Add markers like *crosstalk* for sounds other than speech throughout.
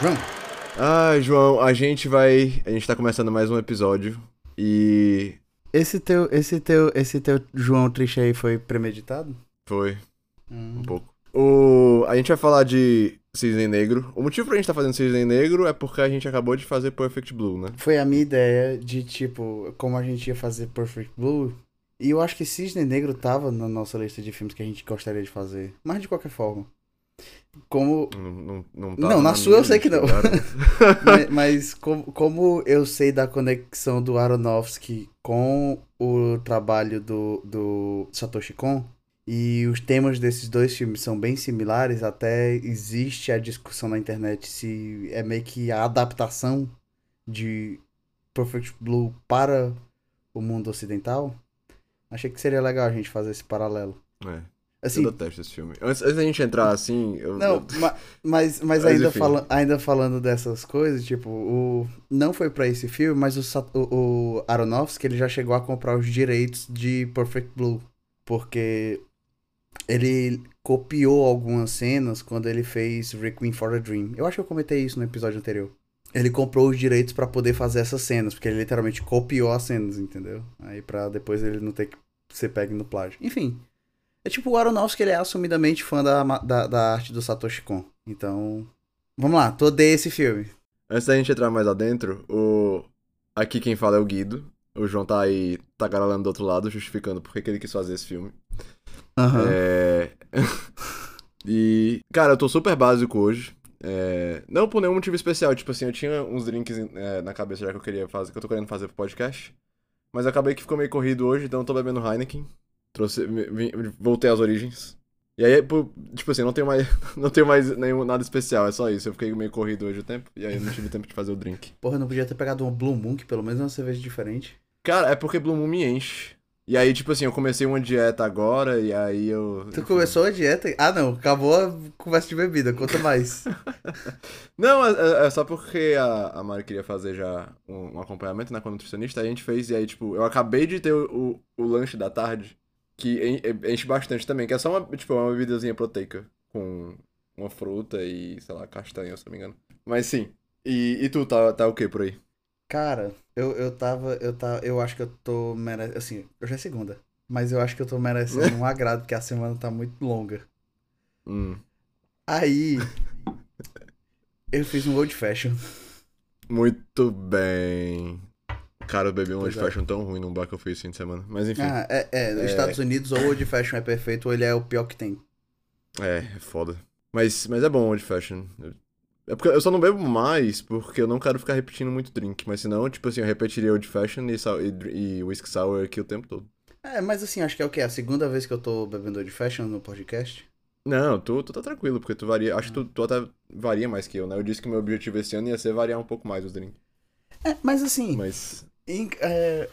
João. Ah, João, a gente vai. A gente tá começando mais um episódio. E. Esse teu, esse teu, esse teu João triste aí foi premeditado? Foi, Hum. um pouco. O... A gente vai falar de Cisne Negro. O motivo pra gente tá fazendo Cisne Negro é porque a gente acabou de fazer Perfect Blue, né? Foi a minha ideia de, tipo, como a gente ia fazer Perfect Blue. E eu acho que Cisne Negro tava na nossa lista de filmes que a gente gostaria de fazer. Mas de qualquer forma. Como. Não, não, não, Não, tá na sua eu sei que não. *laughs* mas mas como, como eu sei da conexão do Aronofsky com o trabalho do, do Satoshi Kon, e os temas desses dois filmes são bem similares, até existe a discussão na internet se é meio que a adaptação de Perfect Blue para o mundo ocidental. Achei que seria legal a gente fazer esse paralelo. É, Assim, eu detesto esse filme. Antes, antes da gente entrar assim. Eu, Não, eu- ma- mas, mas, Mas ainda, fala, ainda falando dessas coisas, tipo, o, não foi pra esse filme, mas o, o, o Aronofsky ele já chegou a comprar os direitos de Perfect Blue. Porque ele copiou algumas cenas quando ele fez Requiem for a Dream. Eu acho que eu comentei isso no episódio anterior. Ele comprou os direitos pra poder fazer essas cenas, porque ele literalmente copiou as cenas, entendeu? Aí pra depois ele não ter que ser pego no plágio. Enfim, é tipo o Aronofsky, ele é assumidamente fã da, da, da arte do Satoshi Kon. Então, vamos lá, tô odeio esse filme. Antes da gente entrar mais adentro, o... aqui quem fala é o Guido. O João tá aí tagarelando do outro lado, justificando por que ele quis fazer esse filme. Aham. É... *laughs* e, cara, eu tô super básico hoje. É, Não por nenhum motivo especial, tipo assim, eu tinha uns drinks é, na cabeça já que eu queria fazer, que eu tô querendo fazer pro podcast. Mas acabei que ficou meio corrido hoje, então eu tô bebendo Heineken. Trouxe, me- voltei às origens. E aí, tipo assim, não tenho mais, *laughs* não tenho mais nenhum, nada especial, é só isso. Eu fiquei meio corrido hoje o tempo, e aí eu não tive tempo de fazer o drink. Porra, eu não podia ter pegado uma Blue Moon, que pelo menos é uma cerveja diferente. Cara, é porque Blue Moon me enche. E aí, tipo assim, eu comecei uma dieta agora, e aí eu... Tu começou a dieta? Ah, não, acabou a conversa de bebida, conta mais. *laughs* Não, é, é- é só porque a, a Mari queria fazer já um, um acompanhamento né, com a nutricionista, aí a gente fez, e aí, tipo, eu acabei de ter o, o, o lanche da tarde, que en- enche bastante também, que é só uma, tipo, uma bebidazinha proteica, com uma fruta e, sei lá, castanha, se não me engano. Mas sim. E, e tu, tá, tá o que por aí? Cara, eu, eu tava, eu tava, eu acho que eu tô merecendo, assim, hoje é segunda, mas eu acho que eu tô merecendo *laughs* um agrado, porque a semana tá muito longa. Hum, Aí, eu fiz um old fashion. muito bem. Cara, eu bebi um Pois old é. fashion tão ruim num bar que eu fiz esse fim de semana. Mas enfim, Ah, é, é, nos Estados Unidos ou o old fashion é perfeito ou ele é o pior que tem. é, é foda. Mas, mas é bom old fashion. É porque eu só não bebo mais porque eu não quero ficar repetindo muito drink. Mas senão, tipo assim, eu repetiria old fashion e, e, e whisky sour aqui o tempo todo. É, mas assim, acho que é o quê? A segunda vez que eu tô bebendo old fashion no podcast? Não, tu, tu tá tranquilo, porque tu varia. Acho que tu, tu até varia mais que eu, né? Eu disse que o meu objetivo esse ano ia ser variar um pouco mais os drinks. É, mas assim, Mas. É,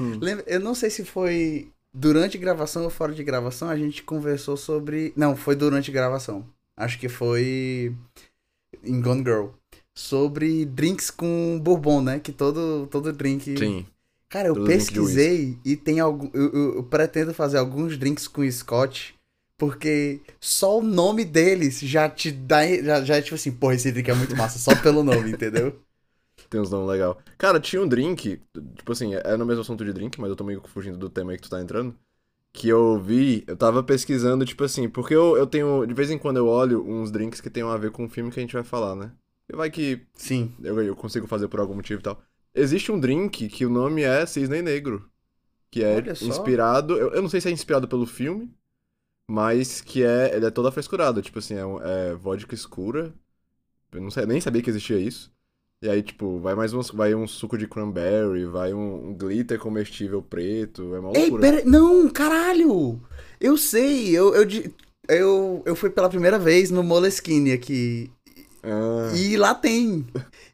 Hum. lembra- eu não sei se foi durante gravação ou fora de gravação, a gente conversou sobre. Não, foi durante gravação. Acho que foi em Gone Girl. Sobre drinks com bourbon, né? Que todo, todo drink. Sim. Cara, eu Todo pesquisei e tem algum. Eu, eu- eu pretendo fazer alguns drinks com Scott. Porque só o nome deles já te dá. Já, já é tipo assim, porra, esse drink é muito massa, só pelo nome, *laughs* entendeu? Tem uns nomes legal. Cara, tinha um drink, tipo assim, é no mesmo assunto de drink, mas eu tô meio fugindo do tema aí que tu tá entrando. Que eu vi, eu tava pesquisando, tipo assim, porque eu, eu tenho, de vez em quando eu olho uns drinks que tem a ver com o filme que a gente vai falar, né? E vai que Sim. eu, eu consigo fazer por algum motivo e tal. Existe um drink que o nome é Cisne Negro. Que é inspirado, eu, eu não sei se é inspirado pelo filme, mas que é, ele é toda frescurada, tipo assim, é, é vodka escura. Eu não sei, nem sabia que existia isso. E aí, tipo, vai mais uns, vai um suco de cranberry, vai um, um glitter comestível preto, é uma Ei, loucura. pera. Não, caralho! Eu sei, eu, eu, eu, eu fui pela primeira vez no Moleskine aqui. Ah, E lá tem.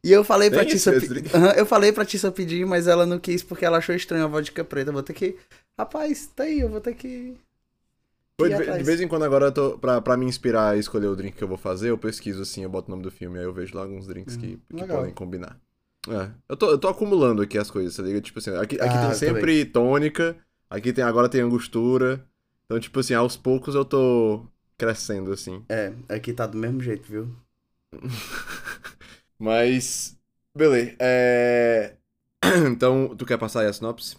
E eu falei pra Tissa. pe-? Aham, Eu falei pra Tissa pedir, mas ela não quis porque ela achou estranho a vodka preta. Eu vou ter que. Rapaz, tá aí, eu vou ter que. De, vez em quando agora, eu tô, pra, pra me inspirar a escolher o drink que eu vou fazer, eu pesquiso assim, eu boto o nome do filme, aí eu vejo lá alguns drinks que, que Hum, legal. podem combinar. É, eu tô, eu tô acumulando aqui as coisas, tá ligado? Tipo assim, aqui, aqui Ah, tem sempre tônica, aqui tem, agora tem angostura, então tipo assim, aos poucos eu tô crescendo, assim. É, aqui tá do mesmo jeito, viu? *laughs* Mas. Beleza. É... *clears throat* então, tu quer passar aí a sinopse?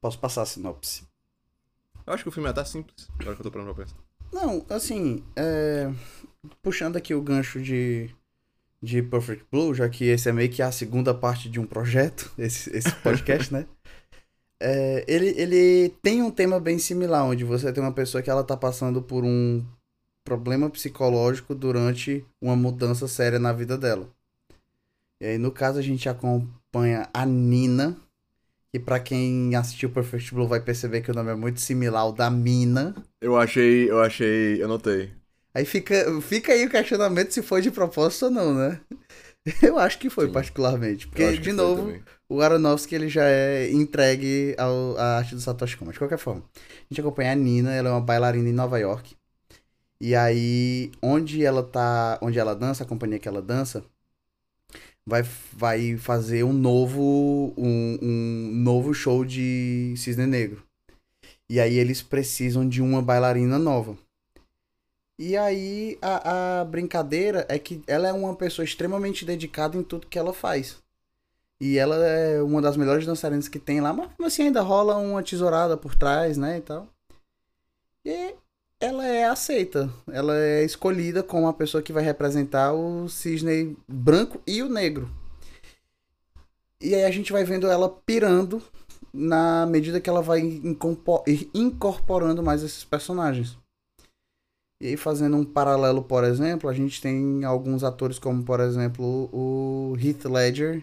Posso passar a sinopse? Eu acho que o filme é até simples, agora que eu tô parando pra pensar. Não, assim, é... puxando aqui o gancho de, de Perfect Blue, já que esse é meio que a segunda parte de um projeto, *laughs* esse, esse podcast, né? É, ele, ele tem um tema bem similar, onde você tem uma pessoa que ela tá passando por um problema psicológico durante uma mudança séria na vida dela. E aí, no caso, a gente acompanha a Nina, que para quem assistiu Perfect Blue vai perceber que o nome é muito similar ao da Mina. Eu achei, eu achei, eu notei. Aí fica, fica aí o questionamento se foi de propósito ou não, né? *laughs* Eu acho que foi, Sim. particularmente. Porque, de novo, o Aronofsky ele já é entregue ao, à arte do Satoshi Kon. De qualquer forma, a gente acompanha a Nina, ela é uma bailarina em Nova York. E aí, onde ela tá, onde ela dança, a companhia que ela dança, vai, vai fazer um novo, um, um novo show de Cisne Negro. E aí eles precisam de uma bailarina nova. E aí a, a brincadeira é que ela é uma pessoa extremamente dedicada em tudo que ela faz. E ela é uma das melhores dançarinas que tem lá, mas assim ainda rola uma tesourada por trás, né, e tal. E ela é aceita. Ela é escolhida como a pessoa que vai representar o cisne branco e o negro. E aí a gente vai vendo ela pirando na medida que ela vai incorporando mais esses personagens. E aí fazendo um paralelo, por exemplo, a gente tem alguns atores como, por exemplo, o Heath Ledger,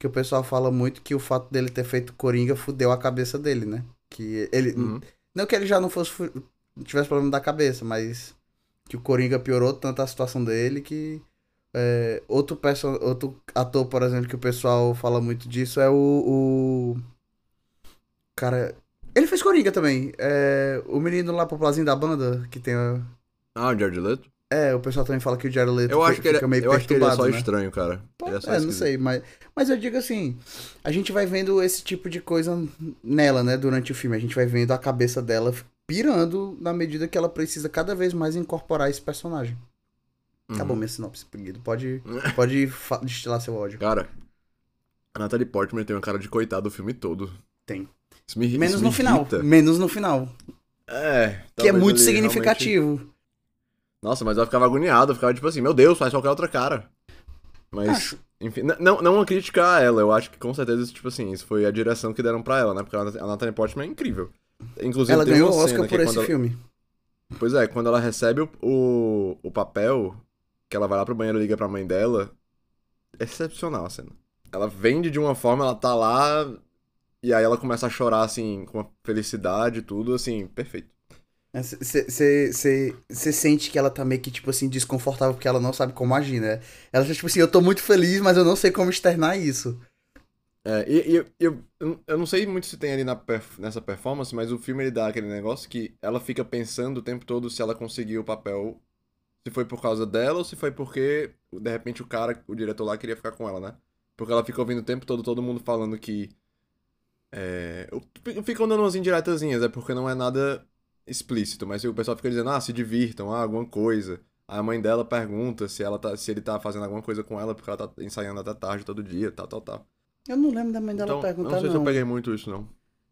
que o pessoal fala muito que o fato dele ter feito Coringa fudeu a cabeça dele, né? Que ele... Uhum. Não que ele já não fosse tivesse problema da cabeça, mas que o Coringa piorou tanto a situação dele que é, outro, perso outro ator, por exemplo, que o pessoal fala muito disso é o, o... cara, ele fez Coringa também. É, o menino lá popularzinho da banda que tem a... Ah, o Jared Leto? É, o pessoal também fala que o Jared Leto eu acho que ele, é- meio Eu acho que ele é só né? estranho, cara. é, é não sei, mas, mas eu digo assim, a gente vai vendo esse tipo de coisa nela, né, durante o filme. A gente vai vendo a cabeça dela pirando na medida que ela precisa cada vez mais incorporar esse personagem. Uhum. Acabou minha sinopse, Guido. Pode, pode destilar seu ódio. Cara, a Natalie Portman tem uma cara de coitado o filme todo. Tem. Isso me, Menos isso no final. Menos no final. É. Que é muito significativo. Realmente... Nossa, mas eu ficava agoniado. Eu ficava tipo assim, meu Deus, faz qualquer outra cara. Mas, Acho. enfim, não, não criticar ela. Eu acho que com certeza, tipo assim, isso foi a direção que deram pra ela, né? Porque a Natalie Portman é incrível. Inclusive, ela ganhou o Oscar por esse ela... filme. Pois é, quando ela recebe o, o, o, papel, que ela vai lá pro banheiro e liga pra mãe dela, é excepcional a cena. Ela vende de uma forma, ela tá lá, e aí ela começa a chorar, assim, com felicidade e tudo, assim, perfeito. Você é, sente que ela tá meio que, tipo assim, desconfortável porque ela não sabe como agir, né? Ela tá tipo assim, eu tô muito feliz, mas eu não sei como externar isso. É, e, e eu, eu não sei muito se tem ali na, nessa performance, mas o filme ele dá aquele negócio que ela fica pensando o tempo todo se ela conseguiu o papel, se foi por causa dela ou se foi porque, de repente, o cara, o diretor lá, queria ficar com ela, né? Porque ela fica ouvindo o tempo todo todo mundo falando que. É, dando umas indiretazinhas, é porque não é nada explícito, mas o pessoal fica dizendo, ah, se divirtam, ah, alguma coisa. A mãe dela pergunta se, ela tá, se ele tá fazendo alguma coisa com ela, porque ela tá ensaiando até tarde todo dia, tal, tal, tal. Eu não lembro da mãe dela então, perguntar, não. sei não. se eu peguei muito isso, não.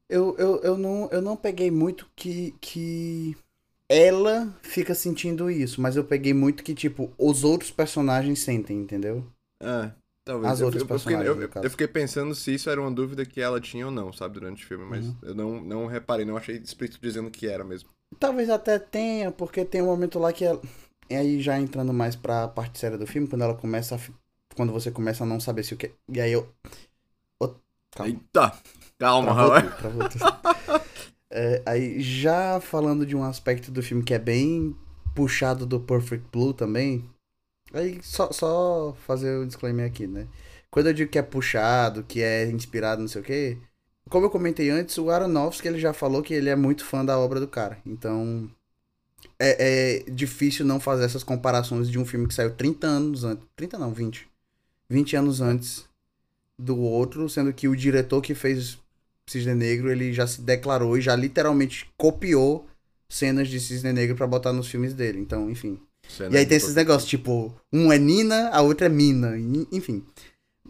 Eu, eu, eu, não, eu não peguei muito que, que ela fica sentindo isso, mas eu peguei muito que, tipo, os outros personagens sentem, entendeu? É, talvez. As eu, outras eu, personagens, eu fiquei, eu, eu, fiquei pensando se isso era uma dúvida que ela tinha ou não, sabe, durante o filme, mas uhum. eu não, não reparei, não achei explícito dizendo que era mesmo. Talvez até tenha, porque tem um momento lá que ela... E aí já entrando mais pra parte séria do filme, quando ela começa a... Quando você começa a não saber se o que... E aí eu... Calma. Eita! Calma, Raul. *laughs* é, aí, já falando de um aspecto do filme que é bem puxado do Perfect Blue também. Aí, só, só fazer o um disclaimer aqui, né? Quando eu digo que é puxado, que é inspirado, não sei o quê. Como eu comentei antes, o Aronofsky ele já falou que ele é muito fã da obra do cara. Então, é, é, difícil não fazer essas comparações de um filme que saiu 30 anos antes. 30 não, 20. 20 anos antes do outro, sendo que o diretor que fez Cisne Negro, ele já se declarou e já literalmente copiou cenas de Cisne Negro para botar nos filmes dele. Então, enfim. Cena E aí tem esses negócios, tipo, um é Nina, a outra é Mina, enfim.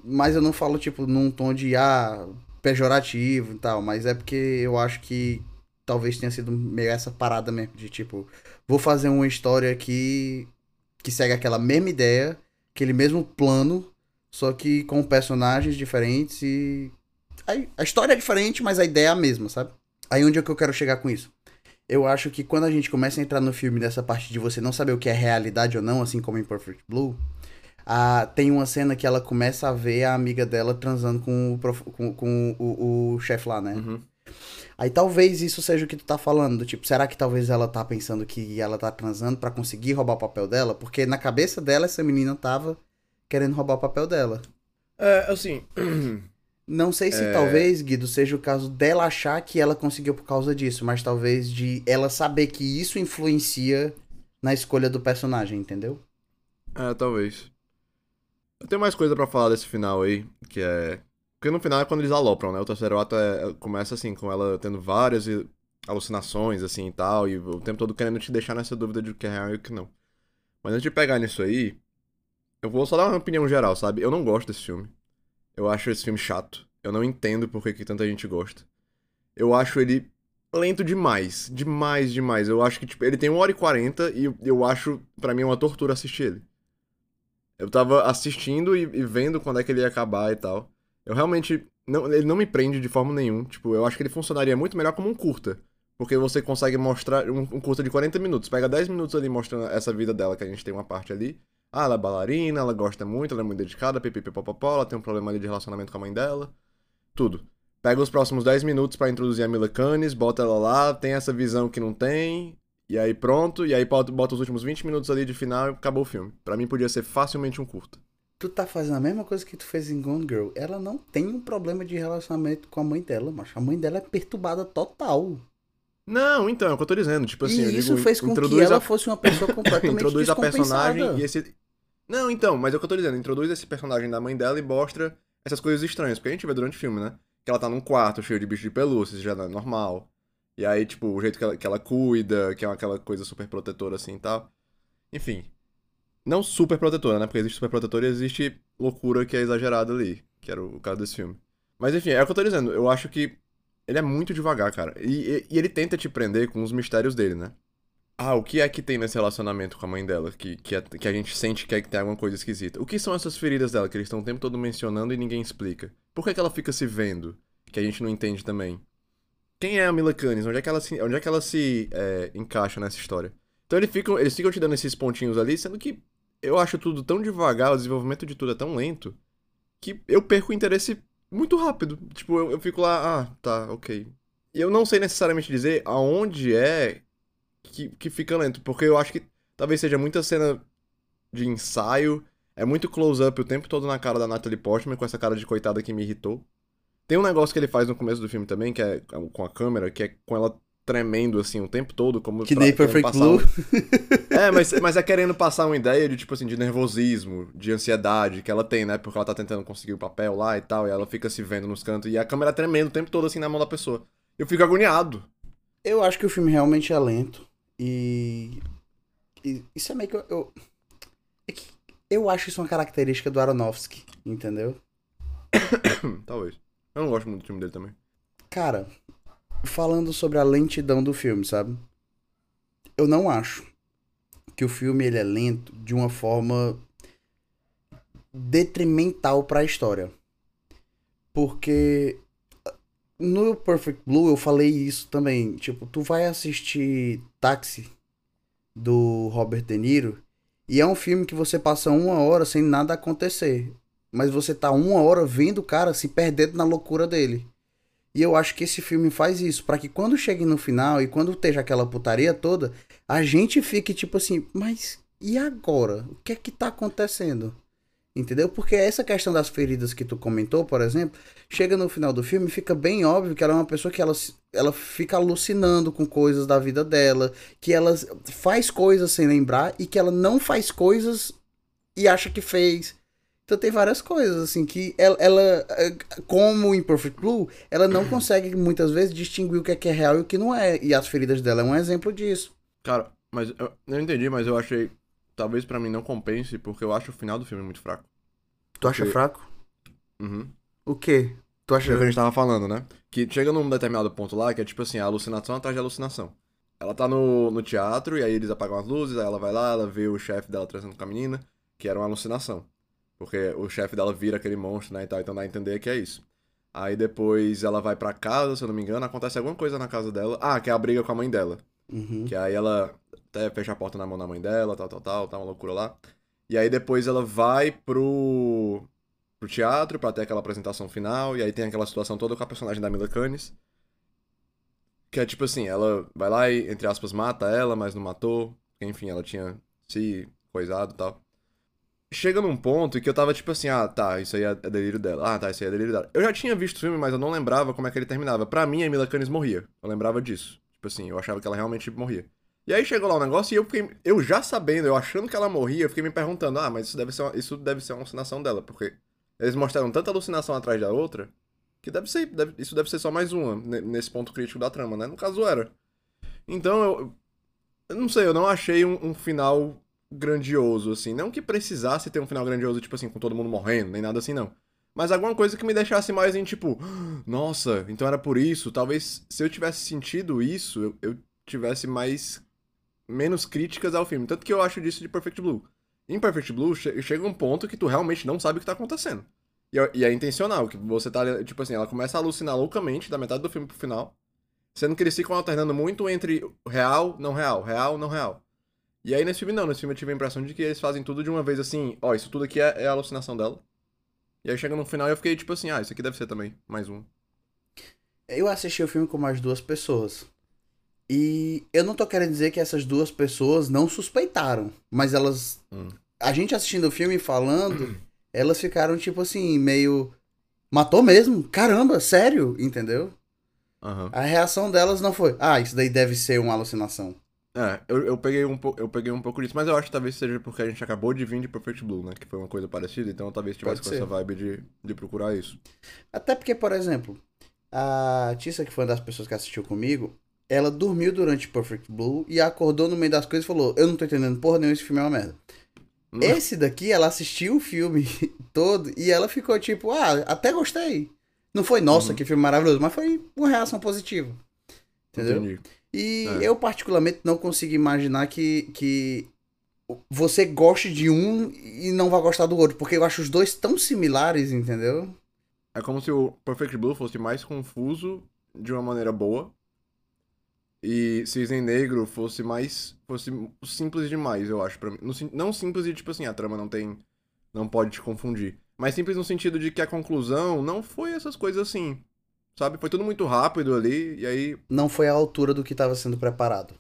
Mas eu não falo, tipo, num tom de, ah, pejorativo e tal, mas é porque eu acho que talvez tenha sido meio essa parada mesmo, de tipo, vou fazer uma história aqui que segue aquela mesma ideia, aquele mesmo plano, só que com personagens diferentes e. Aí, a história é diferente, mas a ideia é a mesma, sabe? Aí onde é que eu quero chegar com isso? Eu acho que quando a gente começa a entrar no filme nessa parte de você não saber o que é realidade ou não, assim como em Perfect Blue, ah, tem uma cena que ela começa a ver a amiga dela transando com o, prof- com, com o, o chefe lá, né? Uhum. Aí talvez isso seja o que tu tá falando, do tipo, será que talvez ela tá pensando que ela tá transando pra conseguir roubar o papel dela? Porque na cabeça dela essa menina tava querendo roubar o papel dela. É, assim. *clears throat* Não sei se É. talvez, Guido, seja o caso dela achar que ela conseguiu por causa disso, mas talvez de ela saber que isso influencia na escolha do personagem, entendeu? É, talvez. Eu tenho mais coisa pra falar desse final aí, que é. Porque no final é quando eles alopram, né? O terceiro ato é- começa assim, com ela tendo várias alucinações, assim e tal, e o tempo todo querendo te deixar nessa dúvida de o que é real e o que não. Mas antes de pegar nisso aí, eu vou só dar uma opinião geral, sabe? Eu não gosto desse filme. Eu acho esse filme chato. Eu não entendo por que, que tanta gente gosta. Eu acho ele lento demais. Demais, demais. Eu acho que, tipo, ele tem 1 hora e 40 e eu- acho, pra mim, uma tortura assistir ele. Eu tava assistindo e, e vendo quando é que ele ia acabar e tal. Eu realmente. Não, ele não me prende de forma nenhuma. Tipo, eu acho que ele funcionaria muito melhor como um curta. Porque você consegue mostrar um, um curta de 40 minutos. Pega 10 minutos ali mostrando essa vida dela, que a gente tem uma parte ali. Ah, ela é bailarina, ela gosta muito, ela é muito dedicada, pipipipopopó, ela tem um problema ali de relacionamento com a mãe dela. Tudo. Pega os próximos 10 minutos pra introduzir a Mila Kunis, bota ela lá, tem essa visão que não tem, e aí pronto, e aí bota, os últimos 20 minutos ali de final e acabou o filme. Pra mim podia ser facilmente um curta. Tu tá fazendo a mesma coisa que tu fez em Gone Girl. Ela não tem um problema de relacionamento com a mãe dela, mas a mãe dela é perturbada total. Não, então, é o que eu tô dizendo. Tipo assim, e isso digo, fez com que ela a- fosse uma pessoa *laughs* completamente introduz a personagem e esse. Não, então, mas é o que eu tô dizendo. Introduz esse personagem da mãe dela e mostra essas coisas estranhas. Porque a gente vê durante o filme, né? Que ela tá num quarto cheio de bicho de pelúcia, isso já não é normal. E aí, tipo, o jeito que ela, que ela cuida, que é aquela coisa super protetora assim e tal. Enfim. Não super protetora, né? Porque existe super protetora e existe loucura que é exagerada ali. Que era o caso desse filme. Mas enfim, é o que eu tô dizendo. Eu acho que ele é muito devagar, cara. E, e- e ele tenta te prender com os mistérios dele, né? Ah, o que é que tem nesse relacionamento com a mãe dela? Que, que, a, que a gente sente que, é, que tem alguma coisa esquisita. O que são essas feridas dela que eles estão o tempo todo mencionando e ninguém explica? Por que, que ela fica se vendo? Que a gente não entende também. Quem é a Mila Kunis? Onde é que ela se, onde é que ela se é, encaixa nessa história? Então eles ficam, eles ficam te dando esses pontinhos ali, sendo que eu acho tudo tão devagar, o desenvolvimento de tudo é tão lento, que eu perco o interesse muito rápido. Tipo, eu, eu fico lá, ah, tá, ok. E eu não sei necessariamente dizer aonde é que, que fica lento, porque eu acho que talvez seja muita cena de ensaio, é muito close-up o tempo todo na cara da Natalie Portman, com essa cara de coitada que me irritou. Tem um negócio que ele faz no começo do filme também, que é com a câmera, que é com ela tremendo assim o tempo todo, como Que nem Perfect um- Blue. *laughs* é, mas, mas é querendo passar uma ideia de, tipo assim, de nervosismo, de ansiedade que ela tem, né? Porque ela tá tentando conseguir o papel lá e tal, e ela fica se vendo nos cantos, e a câmera tremendo o tempo todo, assim, na mão da pessoa. Eu fico agoniado. Eu acho que o filme realmente é lento. E. e isso é meio que. Eu, eu, é que eu acho isso uma característica do Aronofsky, entendeu? *coughs* Talvez. Eu não gosto muito do filme dele também. Cara, falando sobre a lentidão do filme, sabe? Eu não acho que o filme ele é lento de uma forma detrimental pra história. Porque no Perfect Blue eu falei isso também, tipo, tu vai assistir Táxi do Robert De Niro e é um filme que você passa uma hora sem nada acontecer, mas você tá uma hora vendo o cara se perdendo na loucura dele. E eu acho que esse filme faz isso, pra que quando chegue no final e quando esteja aquela putaria toda, a gente fique tipo assim, mas e agora? O que é que tá acontecendo? Entendeu? Porque essa questão das feridas que tu comentou, por exemplo, chega no final do filme, fica bem óbvio que ela é uma pessoa que ela, ela fica alucinando com coisas da vida dela, que ela faz coisas sem lembrar e que ela não faz coisas e acha que fez. Então tem várias coisas, assim, que ela, ela, eh, como em Perfect Blue, ela não *clears throat* consegue muitas vezes distinguir o que é, que é real e o que não é. E as feridas dela é um exemplo disso. Cara, mas eu, eu entendi, mas eu achei talvez pra mim não compense, porque eu acho o final do filme muito fraco. Tu acha Porque- fraco? Uhum. O quê? Tu acha. É o que a gente tava falando, né? Que chega num determinado ponto lá, que é tipo assim, a alucinação atrás de alucinação. Ela tá no, no teatro, e aí eles apagam as luzes, aí ela vai lá, ela vê o chefe dela transando com a menina, que era uma alucinação. Porque o chefe dela vira aquele monstro, né, e tal, então dá a entender que é isso. Aí depois ela vai pra casa, se eu não me engano, acontece alguma coisa na casa dela. Ah, que é a briga com a mãe dela. Uhum. Que aí ela até fecha a porta na mão da mãe dela, tal, tal, tal, tá uma loucura lá. E aí depois ela vai pro, pro teatro pra ter aquela apresentação final, e aí tem aquela situação toda com a personagem da Mila Kunis. Que é tipo assim, ela vai lá e, entre aspas, mata ela, mas não matou. Enfim, ela tinha se coisado e tal. Chega num ponto que eu tava tipo assim, ah, tá, isso aí é delírio dela. Ah, tá, isso aí é delírio dela. Eu já tinha visto o filme, mas eu não lembrava como é que ele terminava. Pra mim, a Mila Kunis morria. Eu lembrava disso. Tipo assim, eu achava que ela realmente morria. E aí chegou lá o negócio e eu fiquei. Eu já sabendo, eu achando que ela morria, eu fiquei me perguntando, ah, mas isso deve ser uma, isso deve ser uma alucinação dela, porque eles mostraram tanta alucinação atrás da outra que deve ser. deve- isso deve ser só mais uma, ne- nesse ponto crítico da trama, né? No caso era. Então eu. Eu não sei, eu não achei um, um final grandioso, assim. Não que precisasse ter um final grandioso, tipo assim, com todo mundo morrendo, nem nada assim, não. Mas alguma coisa que me deixasse mais em tipo, *gasps* nossa, então era por isso. Talvez se eu tivesse sentido isso, eu, eu tivesse mais. menos críticas ao filme. Tanto que eu acho disso de Perfect Blue. Em Perfect Blue, che- chega um ponto que tu realmente não sabe o que tá acontecendo. E é, e é intencional, que você tá. Tipo assim, ela começa a alucinar loucamente da metade do filme pro final. Sendo que eles ficam alternando muito entre real, não real, real, não real. E aí nesse filme não, nesse filme eu tive a impressão de que eles fazem tudo de uma vez assim, ó, isso tudo aqui é, é a alucinação dela. E aí chega no final e eu fiquei tipo assim, ah, isso aqui deve ser também, mais um. Eu assisti o filme com mais duas pessoas. E eu não tô querendo dizer que essas duas pessoas não suspeitaram. Mas elas. Hum. A gente assistindo o filme e falando, *clears throat* elas ficaram tipo assim, meio. Matou mesmo? Caramba, sério? Entendeu? Aham. A reação delas não foi, ah, isso daí deve ser uma alucinação. É, eu, eu, peguei um po- eu peguei um pouco disso, mas eu acho que talvez seja porque a gente acabou de vir de Perfect Blue, né? Que foi uma coisa parecida, então talvez tivesse com essa vibe de, de procurar isso. Até porque, por exemplo, a Tissa, que foi uma das pessoas que assistiu comigo, ela dormiu durante Perfect Blue e acordou no meio das coisas e falou: Eu não tô entendendo porra nenhuma, esse filme é uma merda. Hum. Esse daqui, ela assistiu o filme *laughs* todo e ela ficou tipo: Ah, até gostei. Não foi, nossa, Uhum. que filme maravilhoso, mas foi uma reação positiva. Entendeu? Entendi. E É. eu, particularmente, não consigo imaginar que, que você goste de um e não vai gostar do outro, porque eu acho os dois tão similares, entendeu? É como se o Perfect Blue fosse mais confuso de uma maneira boa. E Cisne Negro fosse mais. fosse simples demais, eu acho, pra mim. Não simples de tipo assim, a trama não tem. não pode te confundir. Mas simples no sentido de que a conclusão não foi essas coisas assim. Sabe? Foi tudo muito rápido ali, e aí. Não foi à altura do que estava sendo preparado.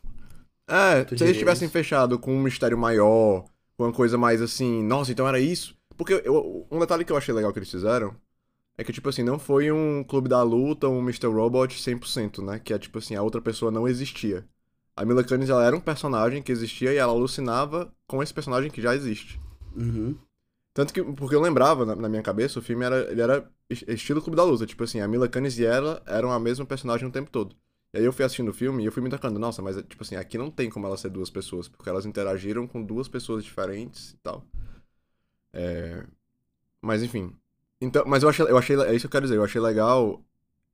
É, Tu se eles tivessem isso? fechado com um mistério maior, com uma coisa mais assim, nossa, então era isso. Porque eu- um detalhe que eu achei legal que eles fizeram é que, tipo assim, não foi um Clube da Luta, um Mr. Robot 100%, né? Que é, tipo assim, a outra pessoa não existia. A Mila Kunis, ela era um personagem que existia e ela alucinava com esse personagem que já existe. Uhum. Tanto que, porque eu lembrava, na, na minha cabeça, o filme era, ele era es- estilo Clube da Luta. Tipo assim, a Mila Kunis e ela eram a mesma personagem o tempo todo. E aí eu fui assistindo o filme e eu fui me tocando, nossa, mas tipo assim, aqui não tem como ela ser duas pessoas, porque elas interagiram com duas pessoas diferentes e tal. É... Mas enfim. Então, mas eu achei, eu achei, é isso que eu quero dizer, eu achei legal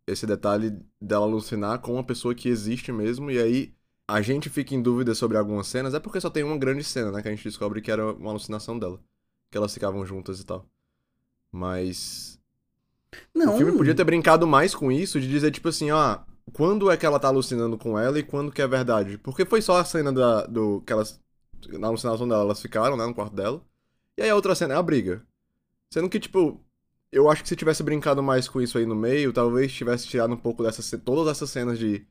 esse detalhe dela alucinar com uma pessoa que existe mesmo, e aí a gente fica em dúvida sobre algumas cenas, é porque só tem uma grande cena, né, que a gente descobre que era uma alucinação dela. Que elas ficavam juntas e tal. Mas. Não. O filme podia ter brincado mais com isso, de dizer, tipo assim, ó, quando é que ela tá alucinando com ela e quando que é verdade. Porque foi só a cena da, do. que elas. Na alucinação dela, elas ficaram, né, no quarto dela. E aí a outra cena é a briga. Sendo que, tipo, eu acho que se tivesse brincado mais com isso aí no meio, talvez tivesse tirado um pouco dessas. todas essas cenas de.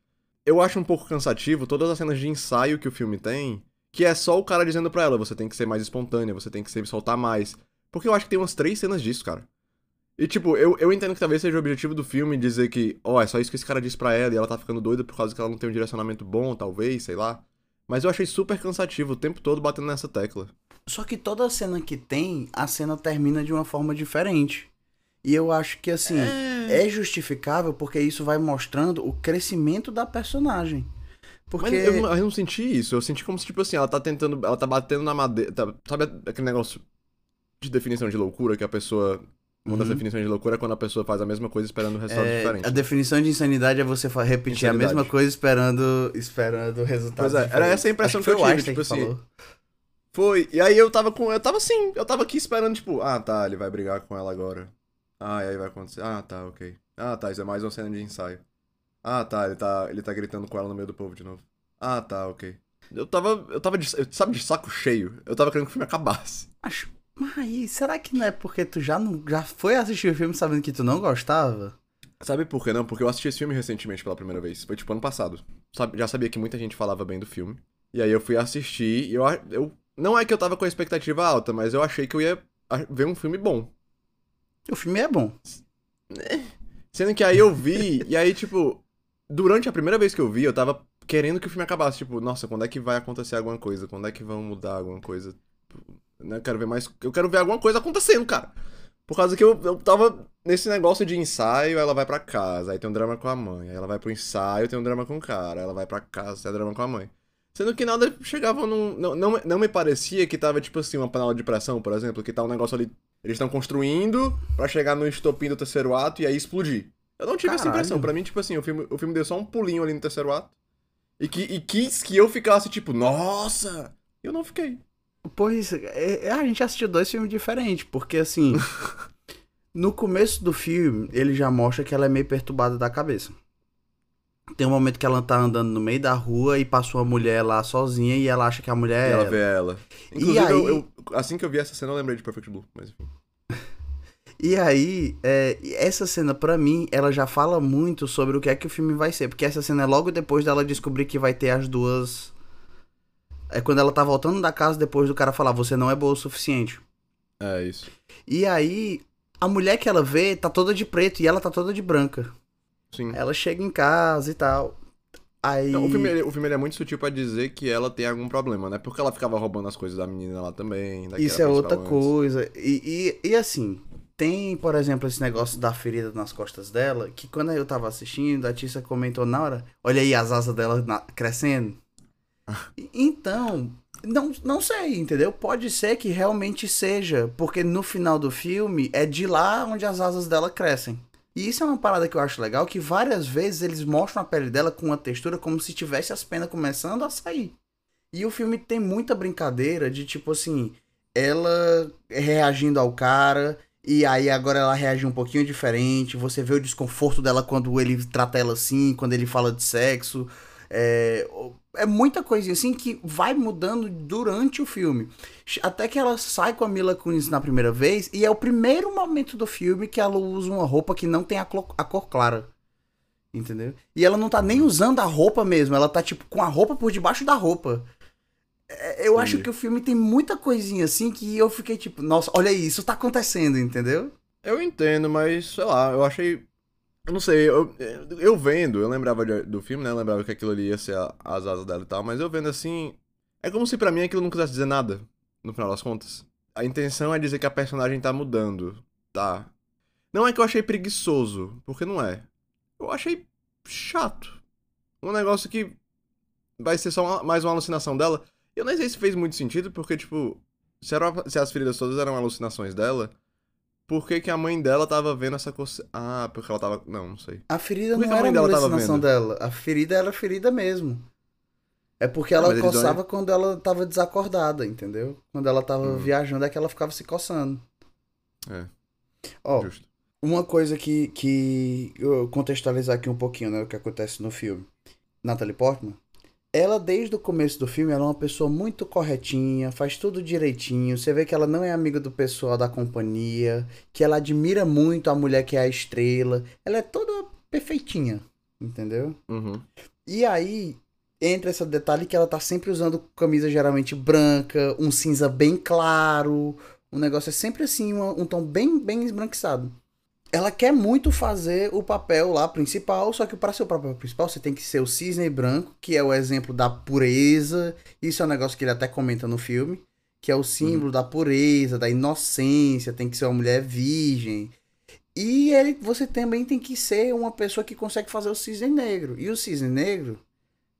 Eu acho um pouco cansativo todas as cenas de ensaio que o filme tem, que é só o cara dizendo pra ela, você tem que ser mais espontânea, você tem que se soltar mais. Porque eu acho que tem umas três cenas disso, cara. E, tipo, eu, eu entendo que talvez seja o objetivo do filme dizer que, ó, é só isso que esse cara disse pra ela e ela tá ficando doida por causa que ela não tem um direcionamento bom, talvez, sei lá. Mas eu achei super cansativo o tempo todo batendo nessa tecla. Só que toda cena que tem, a cena termina de uma forma diferente. E eu acho que assim, é, justificável porque isso vai mostrando o crescimento da personagem. Porque. Mas eu, não- eu não senti isso. Eu senti como se, tipo assim, ela tá tentando. Ela tá batendo na madeira. tá- sabe aquele negócio de definição de loucura que a pessoa. Uma das Uhum. definições de loucura é quando a pessoa faz a mesma coisa esperando um resultado É, diferente. a definição de insanidade é você repetir a Insanidade. mesma coisa esperando, esperando resultados Pois é, era diferentes. essa a impressão Acho que eu foi o tive, tipo que assim, falou. Foi. E aí eu tava com. Eu tava assim, eu tava aqui esperando, tipo, ah tá, ele vai brigar com ela agora. Ah, e aí vai acontecer. Ah, tá, ok. Ah, tá, isso é mais uma cena de ensaio. Ah, tá, ele tá, ele tá gritando com ela no meio do povo de novo. Ah, tá, ok. Eu tava. Eu tava de. Sabe, de saco cheio. Eu tava querendo que o filme acabasse. Acho. Mas aí, será que não é porque tu já, não, já foi assistir o filme sabendo que tu não gostava? Sabe por quê não? Porque eu assisti esse filme recentemente pela primeira vez. Foi tipo ano passado. Sabe, já sabia que muita gente falava bem do filme. E aí eu fui assistir e eu, eu. Não é que eu tava com a expectativa alta, mas eu achei que eu ia ver um filme bom. O filme é bom. Sendo que aí eu vi, e aí, tipo, durante a primeira vez que eu vi, eu tava querendo que o filme acabasse. Tipo, nossa, quando é que vai acontecer alguma coisa? Quando é que vão mudar alguma coisa? Né, Eu quero ver mais. Eu quero ver alguma coisa acontecendo, cara. Por causa que eu, eu tava nesse negócio de ensaio, ela vai pra casa, aí tem um drama com a mãe. Aí ela vai pro ensaio, tem um drama com o cara. Ela vai pra casa, tem um drama com a mãe. Sendo que nada chegava num. Não, não, não me parecia que tava, tipo assim, uma panela de pressão, por exemplo, que tá um negócio ali. Eles estão construindo pra chegar no estopim do terceiro ato e aí explodir. Eu não tive essa Caralho. impressão. Pra mim, tipo assim, o filme, o filme deu só um pulinho ali no terceiro ato. E, que, e quis que eu ficasse, tipo, nossa! Eu não fiquei. Pois, é, é, a gente assistiu dois filmes diferentes, porque assim, *laughs* no começo do filme, ele já mostra que ela é meio perturbada da cabeça. Tem um momento que ela tá andando no meio da rua e passou uma mulher lá sozinha e ela acha que a mulher E é ela ela. vê ela. E Inclusive, aí- eu, eu- assim que eu vi essa cena, eu lembrei de Perfect Blue. Mas enfim. E aí, é, essa cena pra mim, ela já fala muito sobre o que é que o filme vai ser, porque essa cena é logo depois dela descobrir que vai ter as duas. É quando ela tá voltando da casa depois do cara falar, você não é boa o suficiente. É isso. E aí, a mulher que ela vê tá toda de preto e ela tá toda de branca. Sim. Ela chega em casa e tal. Aí. Não, o filme, o filme é muito sutil pra dizer que ela tem algum problema, né? Porque ela ficava roubando as coisas da menina lá também. Isso é outra antes. coisa. E, e, e assim, tem, por exemplo, esse negócio da ferida nas costas dela, que quando eu tava assistindo, a Tissa comentou na hora, olha aí as asas dela na- crescendo. *laughs* Então, não, não sei, entendeu? Pode ser que realmente seja, porque no final do filme é de lá onde as asas dela crescem. E isso é uma parada que eu acho legal, que várias vezes eles mostram a pele dela com uma textura como se tivesse as penas começando a sair. E o filme tem muita brincadeira de tipo assim, ela reagindo ao cara, e aí agora ela reage um pouquinho diferente. Você vê o desconforto dela quando ele trata ela assim, quando ele fala de sexo. É, é muita coisinha assim que vai mudando durante o filme. Até que ela sai com a Mila Kunis na primeira vez, e é o primeiro momento do filme que ela usa uma roupa que não tem a, clo- a cor clara. Entendeu? E ela não tá nem usando a roupa mesmo, ela tá tipo com a roupa por debaixo da roupa. É, Eu acho que o filme tem muita coisinha assim que eu fiquei tipo, nossa, olha aí, isso tá acontecendo, entendeu? Eu entendo, mas sei lá, eu achei. Eu não sei, eu, eu vendo, eu lembrava de- do filme, né? Eu lembrava que aquilo ali ia ser a- as asas dela e tal, mas eu vendo assim. É como se pra mim aquilo não quisesse dizer nada, no final das contas. A intenção é dizer que a personagem tá mudando, tá? Não é que eu achei preguiçoso, porque não é. Eu achei chato. Um negócio que vai ser só uma- mais uma alucinação dela. Eu nem sei se fez muito sentido, porque, tipo, se, era se as feridas todas eram alucinações dela, por que, que a mãe dela tava vendo essa coisa? Ah, porque ela tava. Não, não sei. A ferida não a era a dela alucinação dela. A ferida era ferida mesmo. É porque Ah, ela eles coçava quando ela tava desacordada, entendeu? Quando ela tava Uhum. viajando é que ela ficava se coçando. É. Ó, Justo. uma coisa que, que eu contextualizar aqui um pouquinho, né, o que acontece no filme. Natalie Portman, ela desde o começo do filme, ela é uma pessoa muito corretinha, faz tudo direitinho. Você vê que ela não é amiga do pessoal da companhia, que ela admira muito a mulher que é a estrela. Ela é toda perfeitinha, entendeu? Uhum. E aí entra esse detalhe que ela tá sempre usando camisa geralmente branca, um cinza bem claro, um negócio é sempre assim, uma- um tom bem bem esbranquiçado. Ela quer muito fazer o papel lá principal, só que para ser o papel principal você tem que ser o cisne branco, que é o exemplo da pureza. Isso é um negócio que ele até comenta no filme, que é o símbolo da pureza, da inocência, tem que ser uma mulher virgem. E ele, você também tem que ser uma pessoa que consegue fazer o cisne negro. E o cisne negro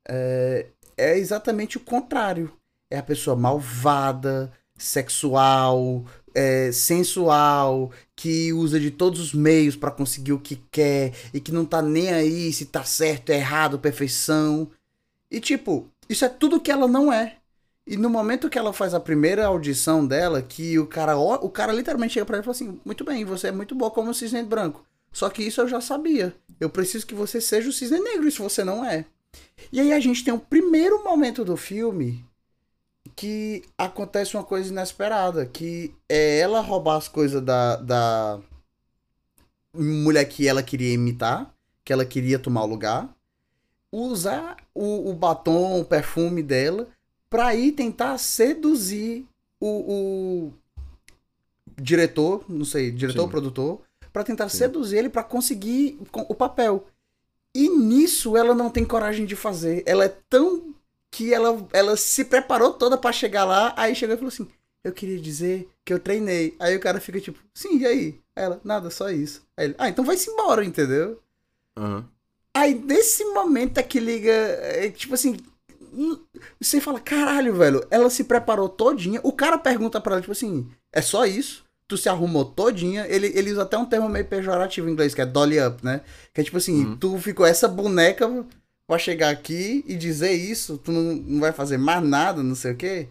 é, é exatamente o contrário. É a pessoa malvada, sexual, é, sensual, que usa de todos os meios para conseguir o que quer e que não tá nem aí se tá certo, errado, perfeição. E tipo, isso é tudo que ela não é. E no momento que ela faz a primeira audição dela, que o cara, o cara literalmente chega pra ela e fala assim: Muito bem, você é muito boa como o cisne branco. Só que isso eu já sabia. Eu preciso que você seja o cisne negro, isso você não é. E aí a gente tem o primeiro momento do filme que acontece uma coisa inesperada, que é ela roubar as coisas da, da mulher que ela queria imitar, que ela queria tomar o lugar, usar o, o batom, o perfume dela, pra ir tentar seduzir o, o diretor, não sei, diretor ou produtor, para tentar Sim. seduzir ele para conseguir o papel. E nisso ela não tem coragem de fazer. Ela é tão que ela, ela se preparou toda para chegar lá, aí chegou e falou assim: Eu queria dizer que eu treinei. Aí o cara fica tipo, sim, e aí? Aí ela, nada, só isso. Aí ele, ah, então vai-se embora, entendeu? Uhum. Aí nesse momento é que liga, é, tipo assim, você fala, caralho, velho, ela se preparou todinha. O cara pergunta pra ela, tipo assim, é só isso? Tu se arrumou todinha. Ele, ele usa até um termo meio pejorativo em inglês, que é dolly up, né? Que é tipo assim, uhum. tu ficou essa boneca pra chegar aqui e dizer isso, tu não, não vai fazer mais nada, não sei o quê.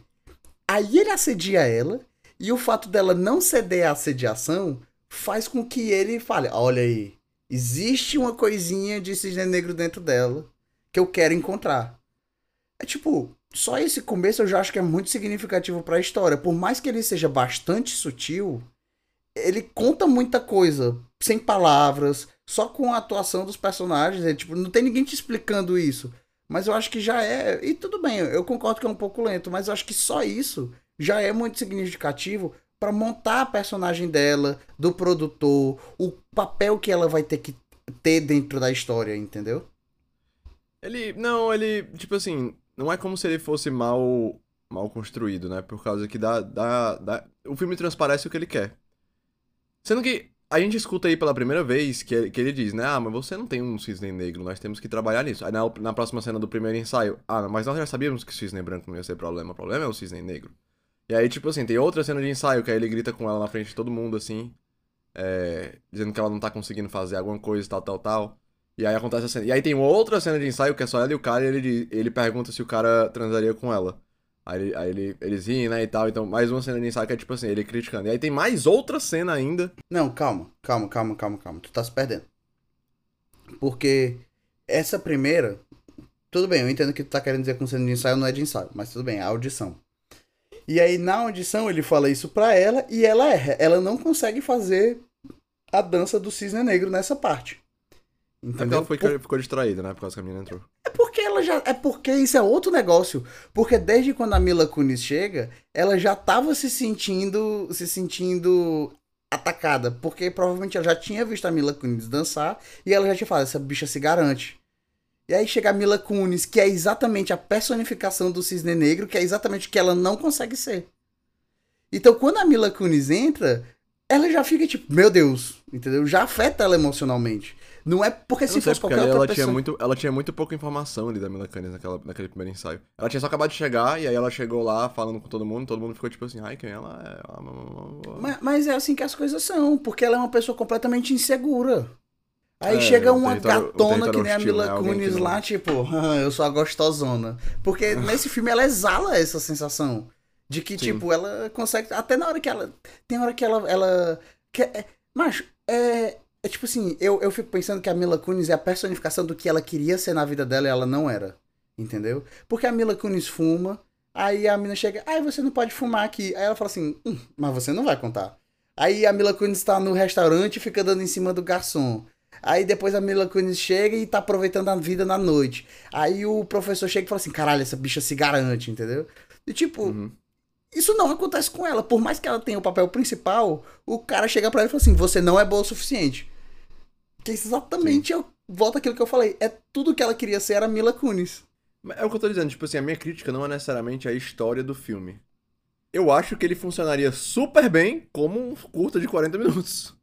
Aí ele assedia ela, e o fato dela não ceder à assediação faz com que ele fale: olha aí, existe uma coisinha de cisne negro dentro dela que eu quero encontrar. É tipo, só esse começo eu já acho que é muito significativo para a história. Por mais que ele seja bastante sutil, ele conta muita coisa sem palavras, só com a atuação dos personagens. É, tipo, não tem ninguém te explicando isso. Mas eu acho que já é. E tudo bem, eu concordo que é um pouco lento, mas eu acho que só isso já é muito significativo para montar a personagem dela, do produtor, o papel que ela vai ter que ter dentro da história, entendeu? Ele. Não, ele. Tipo assim. Não é como se ele fosse mal. mal construído, né? Por causa que dá. dá, dá o filme transparece o que ele quer. Sendo que a gente escuta aí pela primeira vez que, que ele diz, né? Ah, mas você não tem um cisne negro, nós temos que trabalhar nisso. Aí na, na próxima cena do primeiro ensaio, ah, mas nós já sabíamos que o cisne branco não ia ser problema, o problema é o cisne negro. E aí, tipo assim, tem outra cena de ensaio que aí ele grita com ela na frente de todo mundo, assim, é, dizendo que ela não tá conseguindo fazer alguma coisa, tal, tal, tal. E aí acontece a cena. E aí tem outra cena de ensaio que é só ela e o cara, e ele, ele pergunta se o cara transaria com ela. Aí, aí ele, eles riem, né, e tal. Então, mais uma cena de ensaio que é tipo assim, ele criticando. E aí tem mais outra cena ainda. Não, calma, calma, calma, calma, calma. Tu tá se perdendo. Porque essa primeira. Tudo bem, eu entendo que tu tá querendo dizer com cena de ensaio não é de ensaio, mas tudo bem, é audição. E aí na audição ele fala isso pra ela e ela erra. Ela não consegue fazer a dança do cisne negro nessa parte. Entendeu? Porque ela foi, ficou distraída, né? Por causa que a menina entrou. É porque ela já. É porque isso é outro negócio. Porque desde quando a Mila Kunis chega, ela já tava se sentindo. se sentindo atacada. Porque provavelmente ela já tinha visto a Mila Kunis dançar e ela já tinha falado, essa bicha se garante. E aí chega a Mila Kunis, que é exatamente a personificação do cisne negro, que é exatamente o que ela não consegue ser. Então quando a Mila Kunis entra, ela já fica tipo, meu Deus, entendeu? Já afeta ela emocionalmente. Não é porque se fosse qualquer outra ela pessoa... Tinha muito, ela tinha muito pouca informação ali da Mila Kunis naquela, naquele primeiro ensaio. Ela tinha só acabado de chegar, e aí ela chegou lá falando com todo mundo, todo mundo ficou tipo assim, ai, quem ela é? Mas, mas é assim que as coisas são, porque ela é uma pessoa completamente insegura. Aí é, chega uma gatona que nem a Mila né? Kunis lá, tipo, *laughs* ah, eu sou a gostosona. Porque *laughs* nesse filme ela exala essa sensação. De que, Sim. tipo, ela consegue. Até na hora que ela. Tem hora que ela. ela que, é, mas, é, é tipo assim, eu, eu fico pensando que a Mila Kunis é a personificação do que ela queria ser na vida dela e ela não era. Entendeu? Porque a Mila Kunis fuma, aí a mina chega, ai, ah, você não pode fumar aqui. Aí ela fala assim, hum, mas você não vai contar. Aí a Mila Kunis tá no restaurante e fica dando em cima do garçom. Aí depois a Mila Kunis chega e tá aproveitando a vida na noite. Aí o professor chega e fala assim, caralho, essa bicha se garante, entendeu? E tipo, uhum. isso não acontece com ela. Por mais que ela tenha o papel principal, o cara chega pra ela e fala assim, você não é boa o suficiente. Que é exatamente, eu volto àquilo que eu falei. É tudo que ela queria ser era Mila Kunis. É o que eu tô dizendo, tipo assim, a minha crítica não é necessariamente a história do filme. Eu acho que ele funcionaria super bem como um curta de 40 minutos.